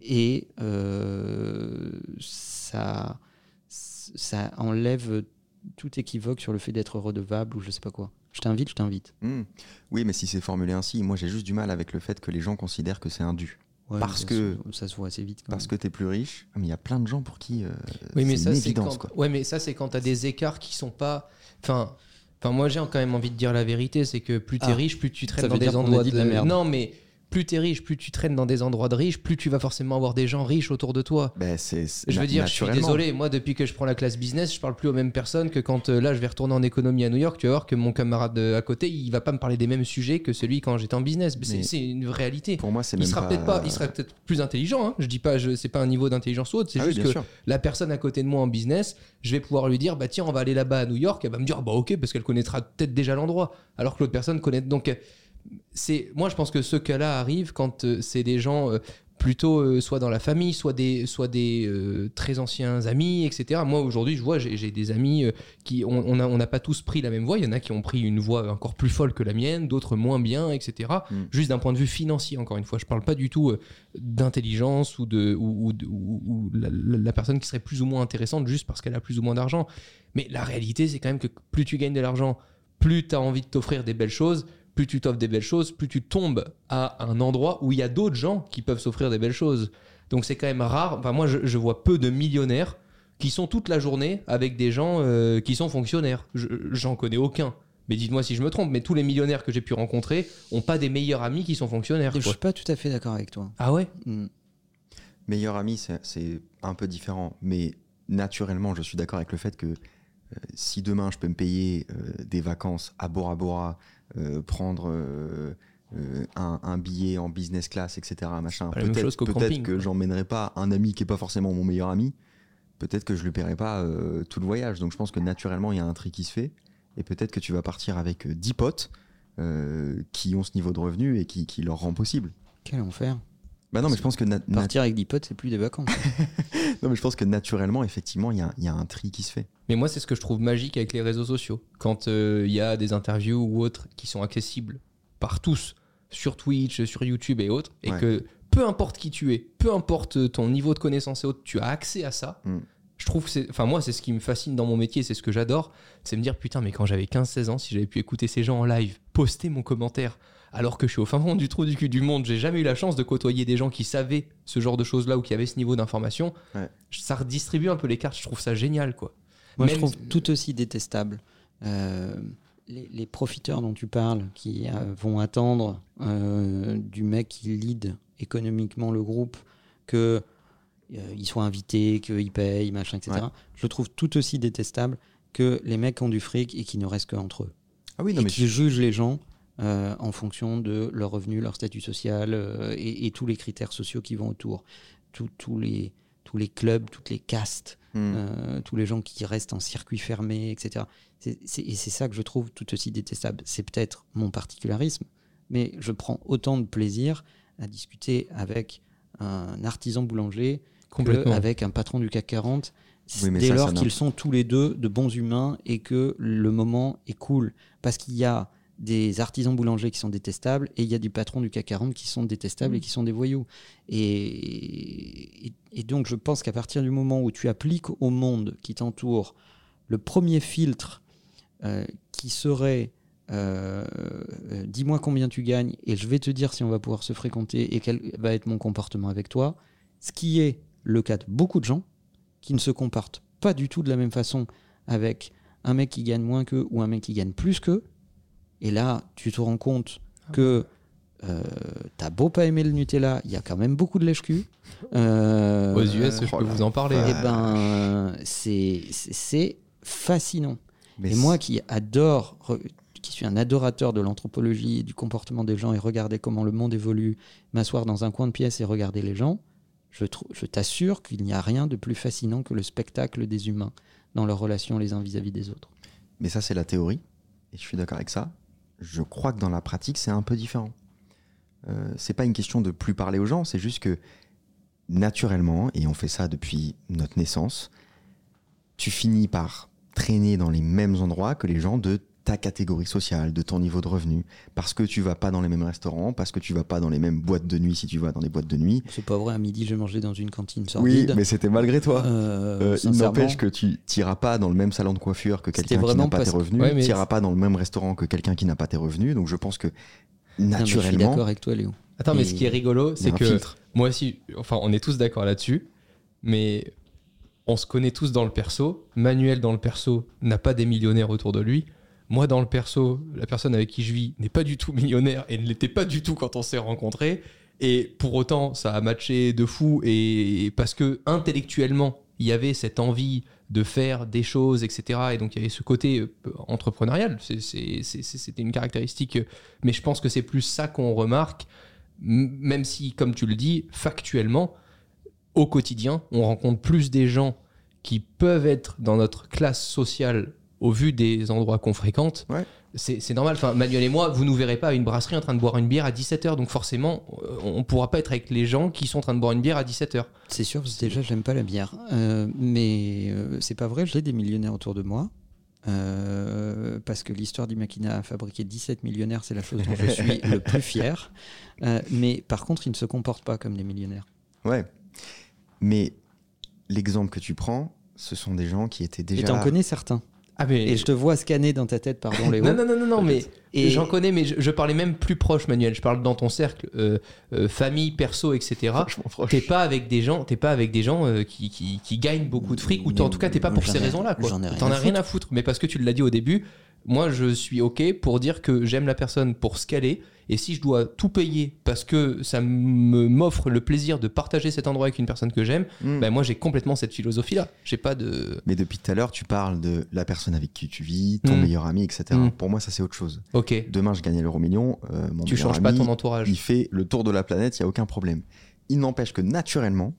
Et euh, ça, ça enlève tout équivoque sur le fait d'être redevable ou je sais pas quoi. Je t'invite, je t'invite. Hmm. Oui, mais si c'est formulé ainsi, moi j'ai juste du mal avec le fait que les gens considèrent que c'est un dû. Ouais, Parce ça que- se- ça se voit assez vite. quand Parce même. que t'es plus riche. Ah, Mais il y a plein de gens pour qui euh, Oui, mais c'est ça, une c'est évidence. quand. Quoi. Ouais, mais ça, c'est quand t'as des écarts qui sont pas. Enfin, enfin, moi, j'ai quand même envie de dire la vérité, c'est que plus t'es Ah. riche, plus tu traînes dans des endroits dit de la merde. Non, mais plus t'es riche, plus tu traînes dans des endroits de riches, plus tu vas forcément avoir des gens riches autour de toi. Ben, c'est, Je veux dire, je suis désolé, moi depuis que je prends la classe business, je parle plus aux mêmes personnes que quand euh, là je vais retourner en économie à New York, tu vas voir que mon camarade de- à côté, il va pas me parler des mêmes sujets que celui quand j'étais en business. C'est- une réalité. Pour moi, c'est Il sera pas... peut-être pas, il serait peut-être plus intelligent. Hein. Je dis pas, je, c'est pas un niveau d'intelligence ou autre. C'est Ah juste que sûr. la personne à côté de moi en business, je vais pouvoir lui dire, bah tiens, on va aller là-bas à New York. Elle va me dire, bah ok, parce qu'elle connaîtra peut-être déjà l'endroit, alors que l'autre personne connaît. Donc, euh, c'est, moi, je pense que ce cas-là arrive quand euh, c'est des gens euh, plutôt euh, soit dans la famille, soit des, soit des très anciens amis, etc. Moi, aujourd'hui, je vois, j'ai, des amis qui, on on a- on n'a pas tous pris la même voie. Il y en a qui ont pris une voie encore plus folle que la mienne, d'autres moins bien, etc. Mm. Juste d'un point de vue financier, encore une fois. Je parle pas du tout d'intelligence ou de ou, ou- ou- ou la, la- la personne qui serait plus ou moins intéressante juste parce qu'elle a plus ou moins d'argent. Mais la réalité, c'est quand même que plus tu gagnes de l'argent, plus tu as envie de t'offrir des belles choses, plus tu t'offres des belles choses, plus tu tombes à un endroit où il y a d'autres gens qui peuvent s'offrir des belles choses. Donc c'est quand même rare. Enfin, moi, je, je vois peu de millionnaires qui sont toute la journée avec des gens euh, qui sont fonctionnaires. Je- J'en connais aucun. Mais dites-moi si je me trompe, mais tous les millionnaires que j'ai pu rencontrer ont pas des meilleurs amis qui sont fonctionnaires. Je quoi. suis pas tout à fait d'accord avec toi. Ah ouais? Mm. Meilleur ami, c'est, c'est un peu différent. Mais naturellement, je suis d'accord avec le fait que euh, si demain je peux me payer euh, des vacances à Bora Bora, euh, prendre euh, euh, un, un billet en business class, etc., machin, Pas la même peut-être, chose qu'au peut-être camping, que j'emmènerai pas un ami qui est pas forcément mon meilleur ami. Peut-être que je lui paierai pas euh, tout le voyage. Donc je pense que naturellement, il y a un tri qui se fait. Et peut-être que tu vas partir avec euh, 10 potes euh, qui ont ce niveau de revenu et qui, qui leur rend possible. Quel enfer. Bah non, mais je pense que, Partir avec 10 potes, c'est plus des vacances. non, mais je pense que naturellement, effectivement, il y a, il y a un tri qui se fait. Mais moi, c'est ce que je trouve magique avec les réseaux sociaux. Quand euh, il y a des interviews ou autres qui sont accessibles par tous, sur Twitch, sur YouTube et autres, et Ouais. que peu importe qui tu es, peu importe ton niveau de connaissance et autres, tu as accès à ça. Mm. Je trouve que c'est. Enfin, moi, c'est ce qui me fascine dans mon métier, c'est ce que j'adore. C'est me dire, putain, mais quand j'avais 15-16 ans, si j'avais pu écouter ces gens en live, poster mon commentaire, alors que je suis au fin fond du trou du cul du monde, j'ai jamais eu la chance de côtoyer des gens qui savaient ce genre de choses-là ou qui avaient ce niveau d'information. Ouais. Ça redistribue un peu les cartes, je trouve ça génial, quoi. Moi, je trouve tout aussi détestable euh, les, les profiteurs dont tu parles qui euh, vont attendre euh, du mec qui lead économiquement le groupe que euh, il soit invité, qu'il paye, machin, etc. Ouais. Je le trouve tout aussi détestable que les mecs qui ont du fric et qui ne restent qu'entre eux. Ah oui, et mais qui jugent les gens euh, en fonction de leur revenu, leur statut social euh, et, et tous les critères sociaux qui vont autour. Tous- les, tous les clubs, toutes les castes, Hmm. euh, tous les gens qui restent en circuit fermé, etc. C'est- c'est- et c'est ça que je trouve tout aussi détestable. C'est peut-être mon particularisme, mais je prends autant de plaisir à discuter avec un artisan boulanger Complètement. avec un patron du CAC 40 Oui, mais dès ça, lors qu'ils sont tous les deux de bons humains et que le moment est cool. Parce qu'il y a des artisans boulangers qui sont détestables et il y a du patron du CAC 40 qui sont détestables et qui sont des voyous. Et, et- et donc je pense qu'à partir du moment où tu appliques au monde qui t'entoure le premier filtre euh, qui serait euh, euh, dis-moi combien tu gagnes et je vais te dire si on va pouvoir se fréquenter et quel va être mon comportement avec toi, ce qui est le cas de beaucoup de gens qui ne se comportent pas du tout de la même façon avec un mec qui gagne moins qu'eux ou un mec qui gagne plus qu'eux. Et là, tu te rends compte que euh, t'as beau pas aimer le Nutella, il y a quand même beaucoup de lèche-cul. Euh, Aux US, je oh peux là vous en parler. eh ben, c'est c'est- fascinant. Mais Et moi qui adore, re- qui suis un adorateur de l'anthropologie et du comportement des gens et regarder comment le monde évolue, m'asseoir dans un coin de pièce et regarder les gens, je, je t'assure qu'il n'y a rien de plus fascinant que le spectacle des humains dans leurs relations les uns vis-à-vis des autres. Mais ça, c'est la théorie. Et je suis d'accord avec ça. Je crois que dans la pratique, c'est un peu différent. Euh, c'est pas une question de plus parler aux gens, c'est juste que naturellement, et on fait ça depuis notre naissance, tu finis par traîner dans les mêmes endroits que les gens de ta catégorie sociale, de ton niveau de revenu, parce que tu vas pas dans les mêmes restaurants, parce que tu vas pas dans les mêmes boîtes de nuit si tu vas dans les boîtes de nuit. C'est pas vrai, à midi j'ai mangé dans une cantine Oui, sordide. mais c'était malgré toi. Euh, Euh, il n'empêche que tu n'iras pas dans le même salon de coiffure que quelqu'un qui n'a pas parce tes revenus, Ouais, mais tu n'iras pas dans le même restaurant que quelqu'un qui n'a pas tes revenus. Donc je pense que non, mais je suis naturellement, d'accord avec toi Léo. Attends, mais Et- ce qui est rigolo, c'est que filtre. moi aussi, enfin, on est tous d'accord là-dessus, mais on se connaît tous dans le perso. Manuel, dans le perso, n'a pas des millionnaires autour de lui. Moi, dans le perso, la personne avec qui je vis n'est pas du tout millionnaire et ne l'était pas du tout quand on s'est rencontrés. Et pour autant, ça a matché de fou. Et parce que intellectuellement, il y avait cette envie de faire des choses, etc. Et donc, il y avait ce côté euh, entrepreneurial. C'était une caractéristique. euh, Mais je pense que c'est plus ça qu'on remarque même si, comme tu le dis, factuellement, au quotidien, on rencontre plus des gens qui peuvent être dans notre classe sociale au vu des endroits qu'on fréquente. Ouais. C'est normal. Enfin, Manuel et moi, vous nous verrez pas à une brasserie en train de boire une bière à 17h. Donc forcément, euh, on ne pourra pas être avec les gens qui sont en train de boire une bière à 17h. C'est sûr, parce que déjà, j'aime pas la bière. Euh, mais euh, c'est pas vrai, j'ai des millionnaires autour de moi. Euh, parce que l'histoire d'Imakina a fabriqué 17 millionnaires, c'est la chose dont je suis le plus fier. Euh, mais par contre, ils ne se comportent pas comme des millionnaires. ouais. Mais l'exemple que tu prends, ce sont des gens qui étaient Et déjà. t'en connais certains. Ah, mais. Et je te vois scanner dans ta tête, pardon Léo. Non, non, non, non, non, mais Et- j'en connais, mais je, je parlais même plus proche, Manuel. Je parle dans ton cercle, euh, euh, famille, perso, etc. T'es pas avec des gens, t'es pas avec des gens euh, qui, qui, qui gagnent beaucoup de fric, ou en tout cas t'es pas pour ces ai- raisons-là. T'en as rien à foutre. Mais parce que tu l'as dit au début, moi je suis ok pour dire que j'aime la personne pour ce qu'elle est, et si je dois tout payer parce que ça m'offre le plaisir de partager cet endroit avec une personne que j'aime, Mm. ben moi j'ai complètement cette philosophie-là. J'ai pas de. Mais depuis tout à l'heure, tu parles de la personne avec qui tu vis, ton Mm. meilleur ami, etc. Mm. Pour moi, ça c'est autre chose. Ok. Demain, je gagne l'euro million. euh, mon Tu changes pas ton entourage. Il fait le tour de la planète, il n'y a aucun problème. Il n'empêche que naturellement,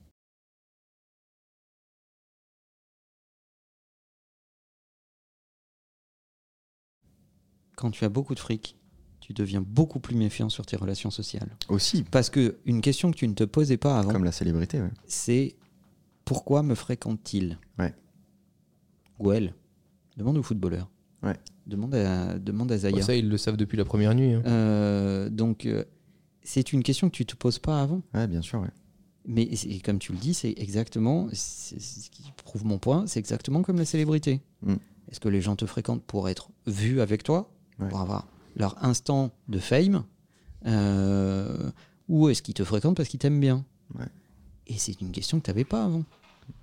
Quand tu as beaucoup de fric, tu deviens beaucoup plus méfiant sur tes relations sociales. aussi, Parce que une question que tu ne te posais pas avant, comme la célébrité, ouais. c'est pourquoi me fréquente-t-il? Ouais. Ou elle Demande au footballeur. Ouais. Demande à, demande à Zaya. Bon, ça ils le savent depuis la première nuit. hein. Euh, donc, euh, c'est une question que tu te poses pas avant. Ouais, bien sûr, ouais. Mais comme tu le dis, c'est exactement, ce qui prouve mon point, c'est exactement comme la célébrité. Mm. Est-ce que les gens te fréquentent pour être vus avec toi, Ouais. pour avoir leur instant de fame, euh, ou est-ce qu'ils te fréquentent parce qu'ils t'aiment bien Ouais. Et c'est une question que tu n'avais pas avant,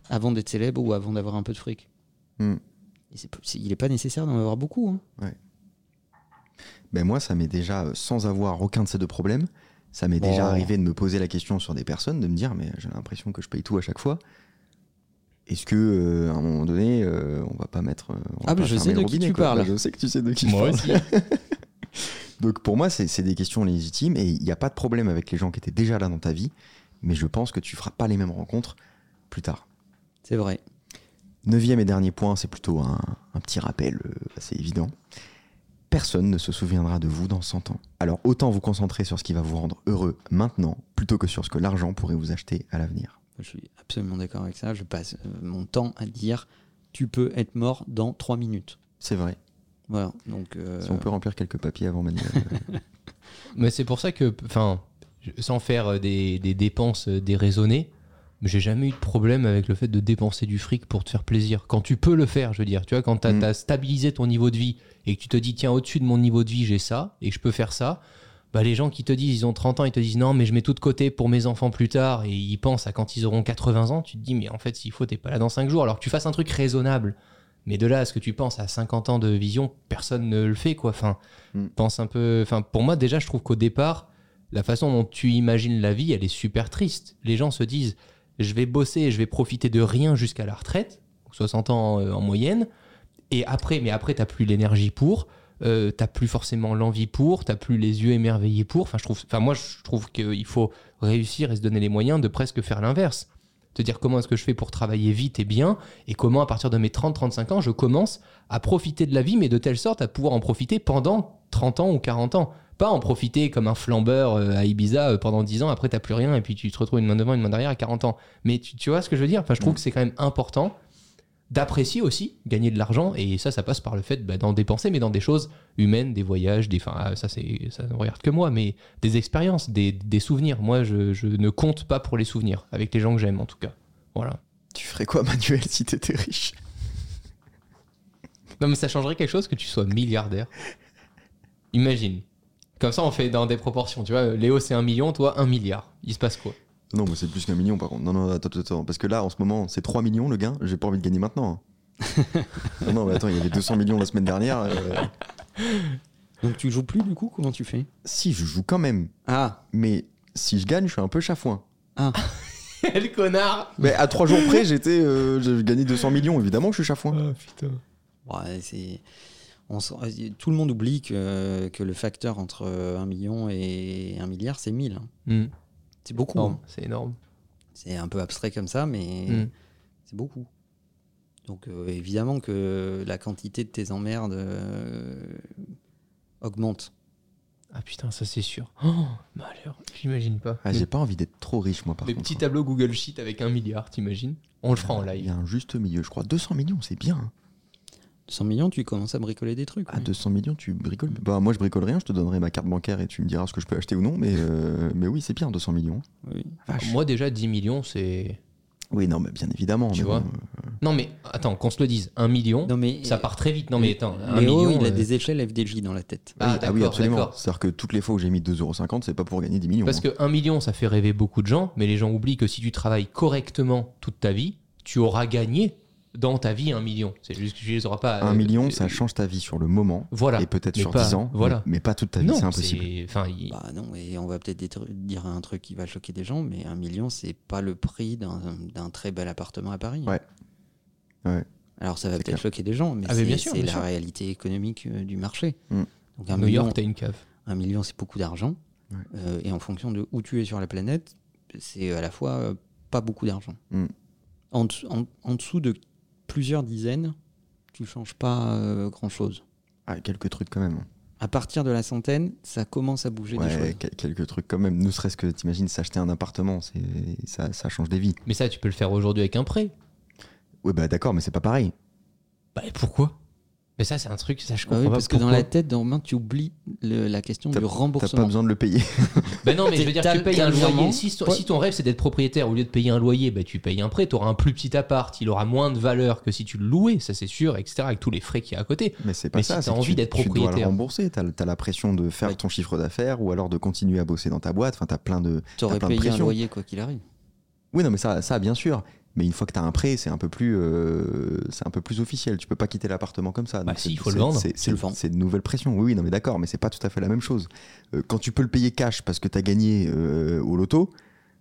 avant d'être célèbre ou avant d'avoir un peu de fric. Mm. Et c'est- il n'est pas nécessaire d'en avoir beaucoup. hein. Ben moi, ça m'est déjà, euh, sans avoir aucun de ces deux problèmes, ça m'est déjà arrivé de me poser la question sur des personnes, de me dire, mais j'ai l'impression que je paye tout à chaque fois. Est-ce que euh, à un moment donné, euh, on va pas mettre. euh, on va Ah, mais je sais de qui tu quoi. parles. Je sais que tu sais de qui Moi je parle. Donc pour moi, c'est c'est des questions légitimes et il n'y a pas de problème avec les gens qui étaient déjà là dans ta vie, mais je pense que tu feras pas les mêmes rencontres plus tard. C'est vrai. Neuvième et dernier point, c'est plutôt un, un petit rappel euh, assez évident. personne ne se souviendra de vous dans 100 ans. Alors autant vous concentrer sur ce qui va vous rendre heureux maintenant, plutôt que sur ce que l'argent pourrait vous acheter à l'avenir. Je suis absolument d'accord avec ça. Je passe euh, mon temps à dire tu peux être mort dans 3 minutes. C'est vrai. Voilà. Donc, euh, Si on peut remplir quelques papiers avant Manuel. Mais c'est pour ça que, enfin, sans faire euh, des, des dépenses déraisonnées, j'ai jamais eu de problème avec le fait de dépenser du fric pour te faire plaisir. Quand tu peux le faire, je veux dire, tu vois, quand tu as, Mm. stabilisé ton niveau de vie et que tu te dis, tiens, au-dessus de mon niveau de vie, j'ai ça et je peux faire ça, bah, les gens qui te disent, ils ont 30 ans, ils te disent, non, mais je mets tout de côté pour mes enfants plus tard et ils pensent à quand ils auront 80 ans, tu te dis, mais en fait, s'il faut, t'es pas là dans 5 jours. Alors que tu fasses un truc raisonnable. Mais de là à ce que tu penses à 50 ans de vision, personne ne le fait, quoi. Enfin, Mm. pense un peu. Enfin, pour moi, déjà, je trouve qu'au départ, la façon dont tu imagines la vie, elle est super triste. Les gens se disent, je vais bosser et je vais profiter de rien jusqu'à la retraite, 60 ans euh, en moyenne, et après, mais après, t'as plus l'énergie pour, euh, t'as plus forcément l'envie pour, t'as plus les yeux émerveillés pour. Enfin, je trouve, enfin, moi, je trouve qu'il faut réussir et se donner les moyens de presque faire l'inverse. Te dire comment est-ce que je fais pour travailler vite et bien, et comment à partir de mes 30-35 ans, je commence à profiter de la vie, mais de telle sorte à pouvoir en profiter pendant 30 ans ou 40 ans. Pas en profiter comme un flambeur euh, à Ibiza euh, pendant 10 ans, après t'as plus rien, et puis tu te retrouves une main devant, une main derrière à 40 ans. Mais tu, tu vois ce que je veux dire? Enfin, Je trouve que c'est quand même important d'apprécier aussi gagner de l'argent, et ça, ça passe par le fait bah, d'en dépenser, mais dans des choses humaines, des voyages, des, enfin, ah, ça, c'est, ça ne regarde que moi, mais des expériences, des, des souvenirs. Moi, je, je ne compte pas pour les souvenirs, avec les gens que j'aime en tout cas. Voilà. tu ferais quoi, Manuel, si t'étais riche? Non, mais ça changerait quelque chose que tu sois milliardaire. Imagine. Comme ça, on fait dans des proportions. Tu vois, Léo, c'est un million, toi, un milliard. Il se passe quoi? Non, mais c'est plus qu'un million par contre. Non, non, attends, attends, attends. Parce que là, en ce moment, c'est 3 millions le gain. J'ai pas envie de gagner maintenant. hein. non, non, mais attends, il y avait 200 millions la semaine dernière. euh, Donc tu joues plus du coup? Comment tu fais? Si, je joue quand même. Ah, Mais si je gagne, je suis un peu chafouin. ah. Quel connard Mais à 3 jours près, j'étais, euh, j'ai gagné 200 millions. Évidemment que je suis chafouin. putain. Ouais, c'est. on s'en- tout le monde oublie que, que le facteur entre 1 million et 1 milliard, c'est 1000. hein. C'est beaucoup. hein. c'est énorme. C'est un peu abstrait comme ça, mais Mm. c'est beaucoup. Donc euh, évidemment que la quantité de tes emmerdes euh, augmente. Ah putain, ça c'est sûr. Oh, malheur, j'imagine pas. Ah, j'ai pas envie d'être trop riche, moi, par les contre. petits tableaux Google Sheet avec un milliard, t'imagines? On le fera en Il y live. a un juste milieu, je crois. 200 millions, c'est bien. Hein. 100 millions, tu commences à bricoler des trucs. À oui. 200 millions, tu bricoles. Bah, moi, je bricole rien. Je te donnerai ma carte bancaire et tu me diras ce que je peux acheter ou non. Mais, euh, mais oui, c'est bien, 200 millions. Oui. Vache. Moi déjà 10 millions, c'est... Oui, non, mais bien évidemment. Tu mais vois bon, Non mais attends, qu'on se le dise, un million, Non, mais ça part très vite. Non mais attends, un Léo, million... il a euh, des échelles FDJ dans la tête. Ah, oui, ah oui, absolument. C'est-à-dire que toutes les fois où j'ai mis 2,50€, c'est pas pour gagner 10 millions. Parce hein. que 1 million, ça fait rêver beaucoup de gens, mais les gens oublient que si tu travailles correctement toute ta vie, tu auras gagné dans ta vie 1 million. C'est juste que tu les auras pas. Un euh, million, euh, ça change ta vie sur le moment. Voilà. Et peut-être sur pas- 10 ans. voilà. Mais, mais pas toute ta vie, c'est impossible. Enfin, il- Bah non, et on va peut-être dire un truc qui va choquer des gens, mais un million, c'est pas le prix d'un d'un très bel appartement à Paris. Ouais. Ouais. Alors ça va peut-être choquer des gens, mais Ah, c'est la sûr. réalité économique euh, du marché. Mm. Donc un New million, York, t'as une cave. un million, c'est beaucoup d'argent. Ouais. Euh, et en fonction de où tu es sur la planète, c'est à la fois euh, pas beaucoup d'argent. Mm. En, en- en dessous de plusieurs dizaines, tu changes pas grand-chose. Ah, quelques trucs quand même. À partir de la centaine, ça commence à bouger des Ouais, choses. quel- quelques trucs quand même. Ne serait-ce que, t'imagines, s'acheter un appartement, c'est ça, ça change des vies. Mais ça, tu peux le faire aujourd'hui avec un prêt. Ouais, bah d'accord, mais c'est pas pareil. Bah et pourquoi? Mais ça, c'est un truc, ça je Ah comprends oui, pas parce que dans la tête, dans main, tu oublies le- la question T'as du T'as remboursement. pas besoin de le payer. Ben non, mais je veux dire, T'as- tu payes t'as un loyer. Si, ton- Ouais. si ton rêve c'est d'être propriétaire, au lieu de payer un loyer, bah, tu payes un prêt, tu auras un plus petit appart, il aura moins de valeur que si tu le louais, ça c'est sûr, etc. Avec tous les frais qu'il y a à côté. Mais c'est pas Mais ça. si t'as que envie tu- d'être Tu dois le propriétaire. rembourser. T'as as la pression de faire Ouais. ton chiffre d'affaires ou alors de continuer à bosser dans ta boîte. Enfin, t'as plein de. Tu aurais t'as plein de payé un loyer quoi qu'il arrive. Oui, non, mais ça, ça bien sûr. Mais une fois que tu as un prêt, c'est un peu plus, euh, c'est un peu plus officiel. Tu peux pas quitter l'appartement comme ça. Bah Donc si, c'est- il faut le vendre. C'est Tu c'est- le vends. c'est de nouvelles pressions. Oui, oui, non, mais d'accord, mais c'est pas tout à fait la même chose. Euh, quand tu peux le payer cash parce que tu as gagné euh, au loto,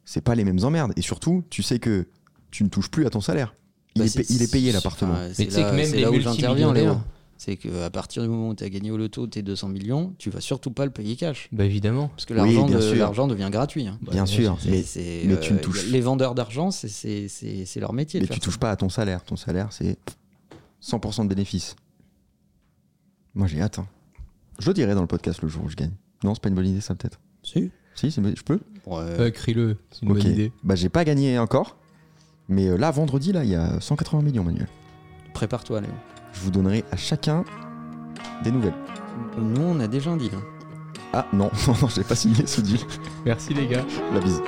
c'est pas les mêmes emmerdes. Et surtout, tu sais que tu ne touches plus à ton salaire. Il, Bah, est, c'est- pa- il est payé l'appartement. Mais tu sais là- que même c'est les là où j'interviens, Léo. multimillionnaires- c'est qu'à partir du moment où tu as gagné au loto tes 200 millions, tu vas surtout pas le payer cash. Bah évidemment. Parce que l'argent devient gratuit. Hein. Bah, bien, sûr, mais, mais tu ne euh, touches. Les vendeurs d'argent, c'est leur métier. Mais tu touches pas à ton salaire. Ton salaire, c'est 100% de bénéfice. Moi, j'ai hâte. Hein. Je le dirai dans le podcast le jour où je gagne. Non, c'est pas une bonne idée, ça, peut-être. Si. Si, je peux euh, Crie-le, c'est une bonne idée. Bah, j'ai pas gagné encore. Mais euh, là, vendredi, là, il y a 180 millions, Manuel. Prépare-toi, Léon je vous donnerai à chacun des nouvelles. Nous, on a déjà un deal. Hein. Ah non, non, j'ai pas signé ce deal. Merci les gars. La bise.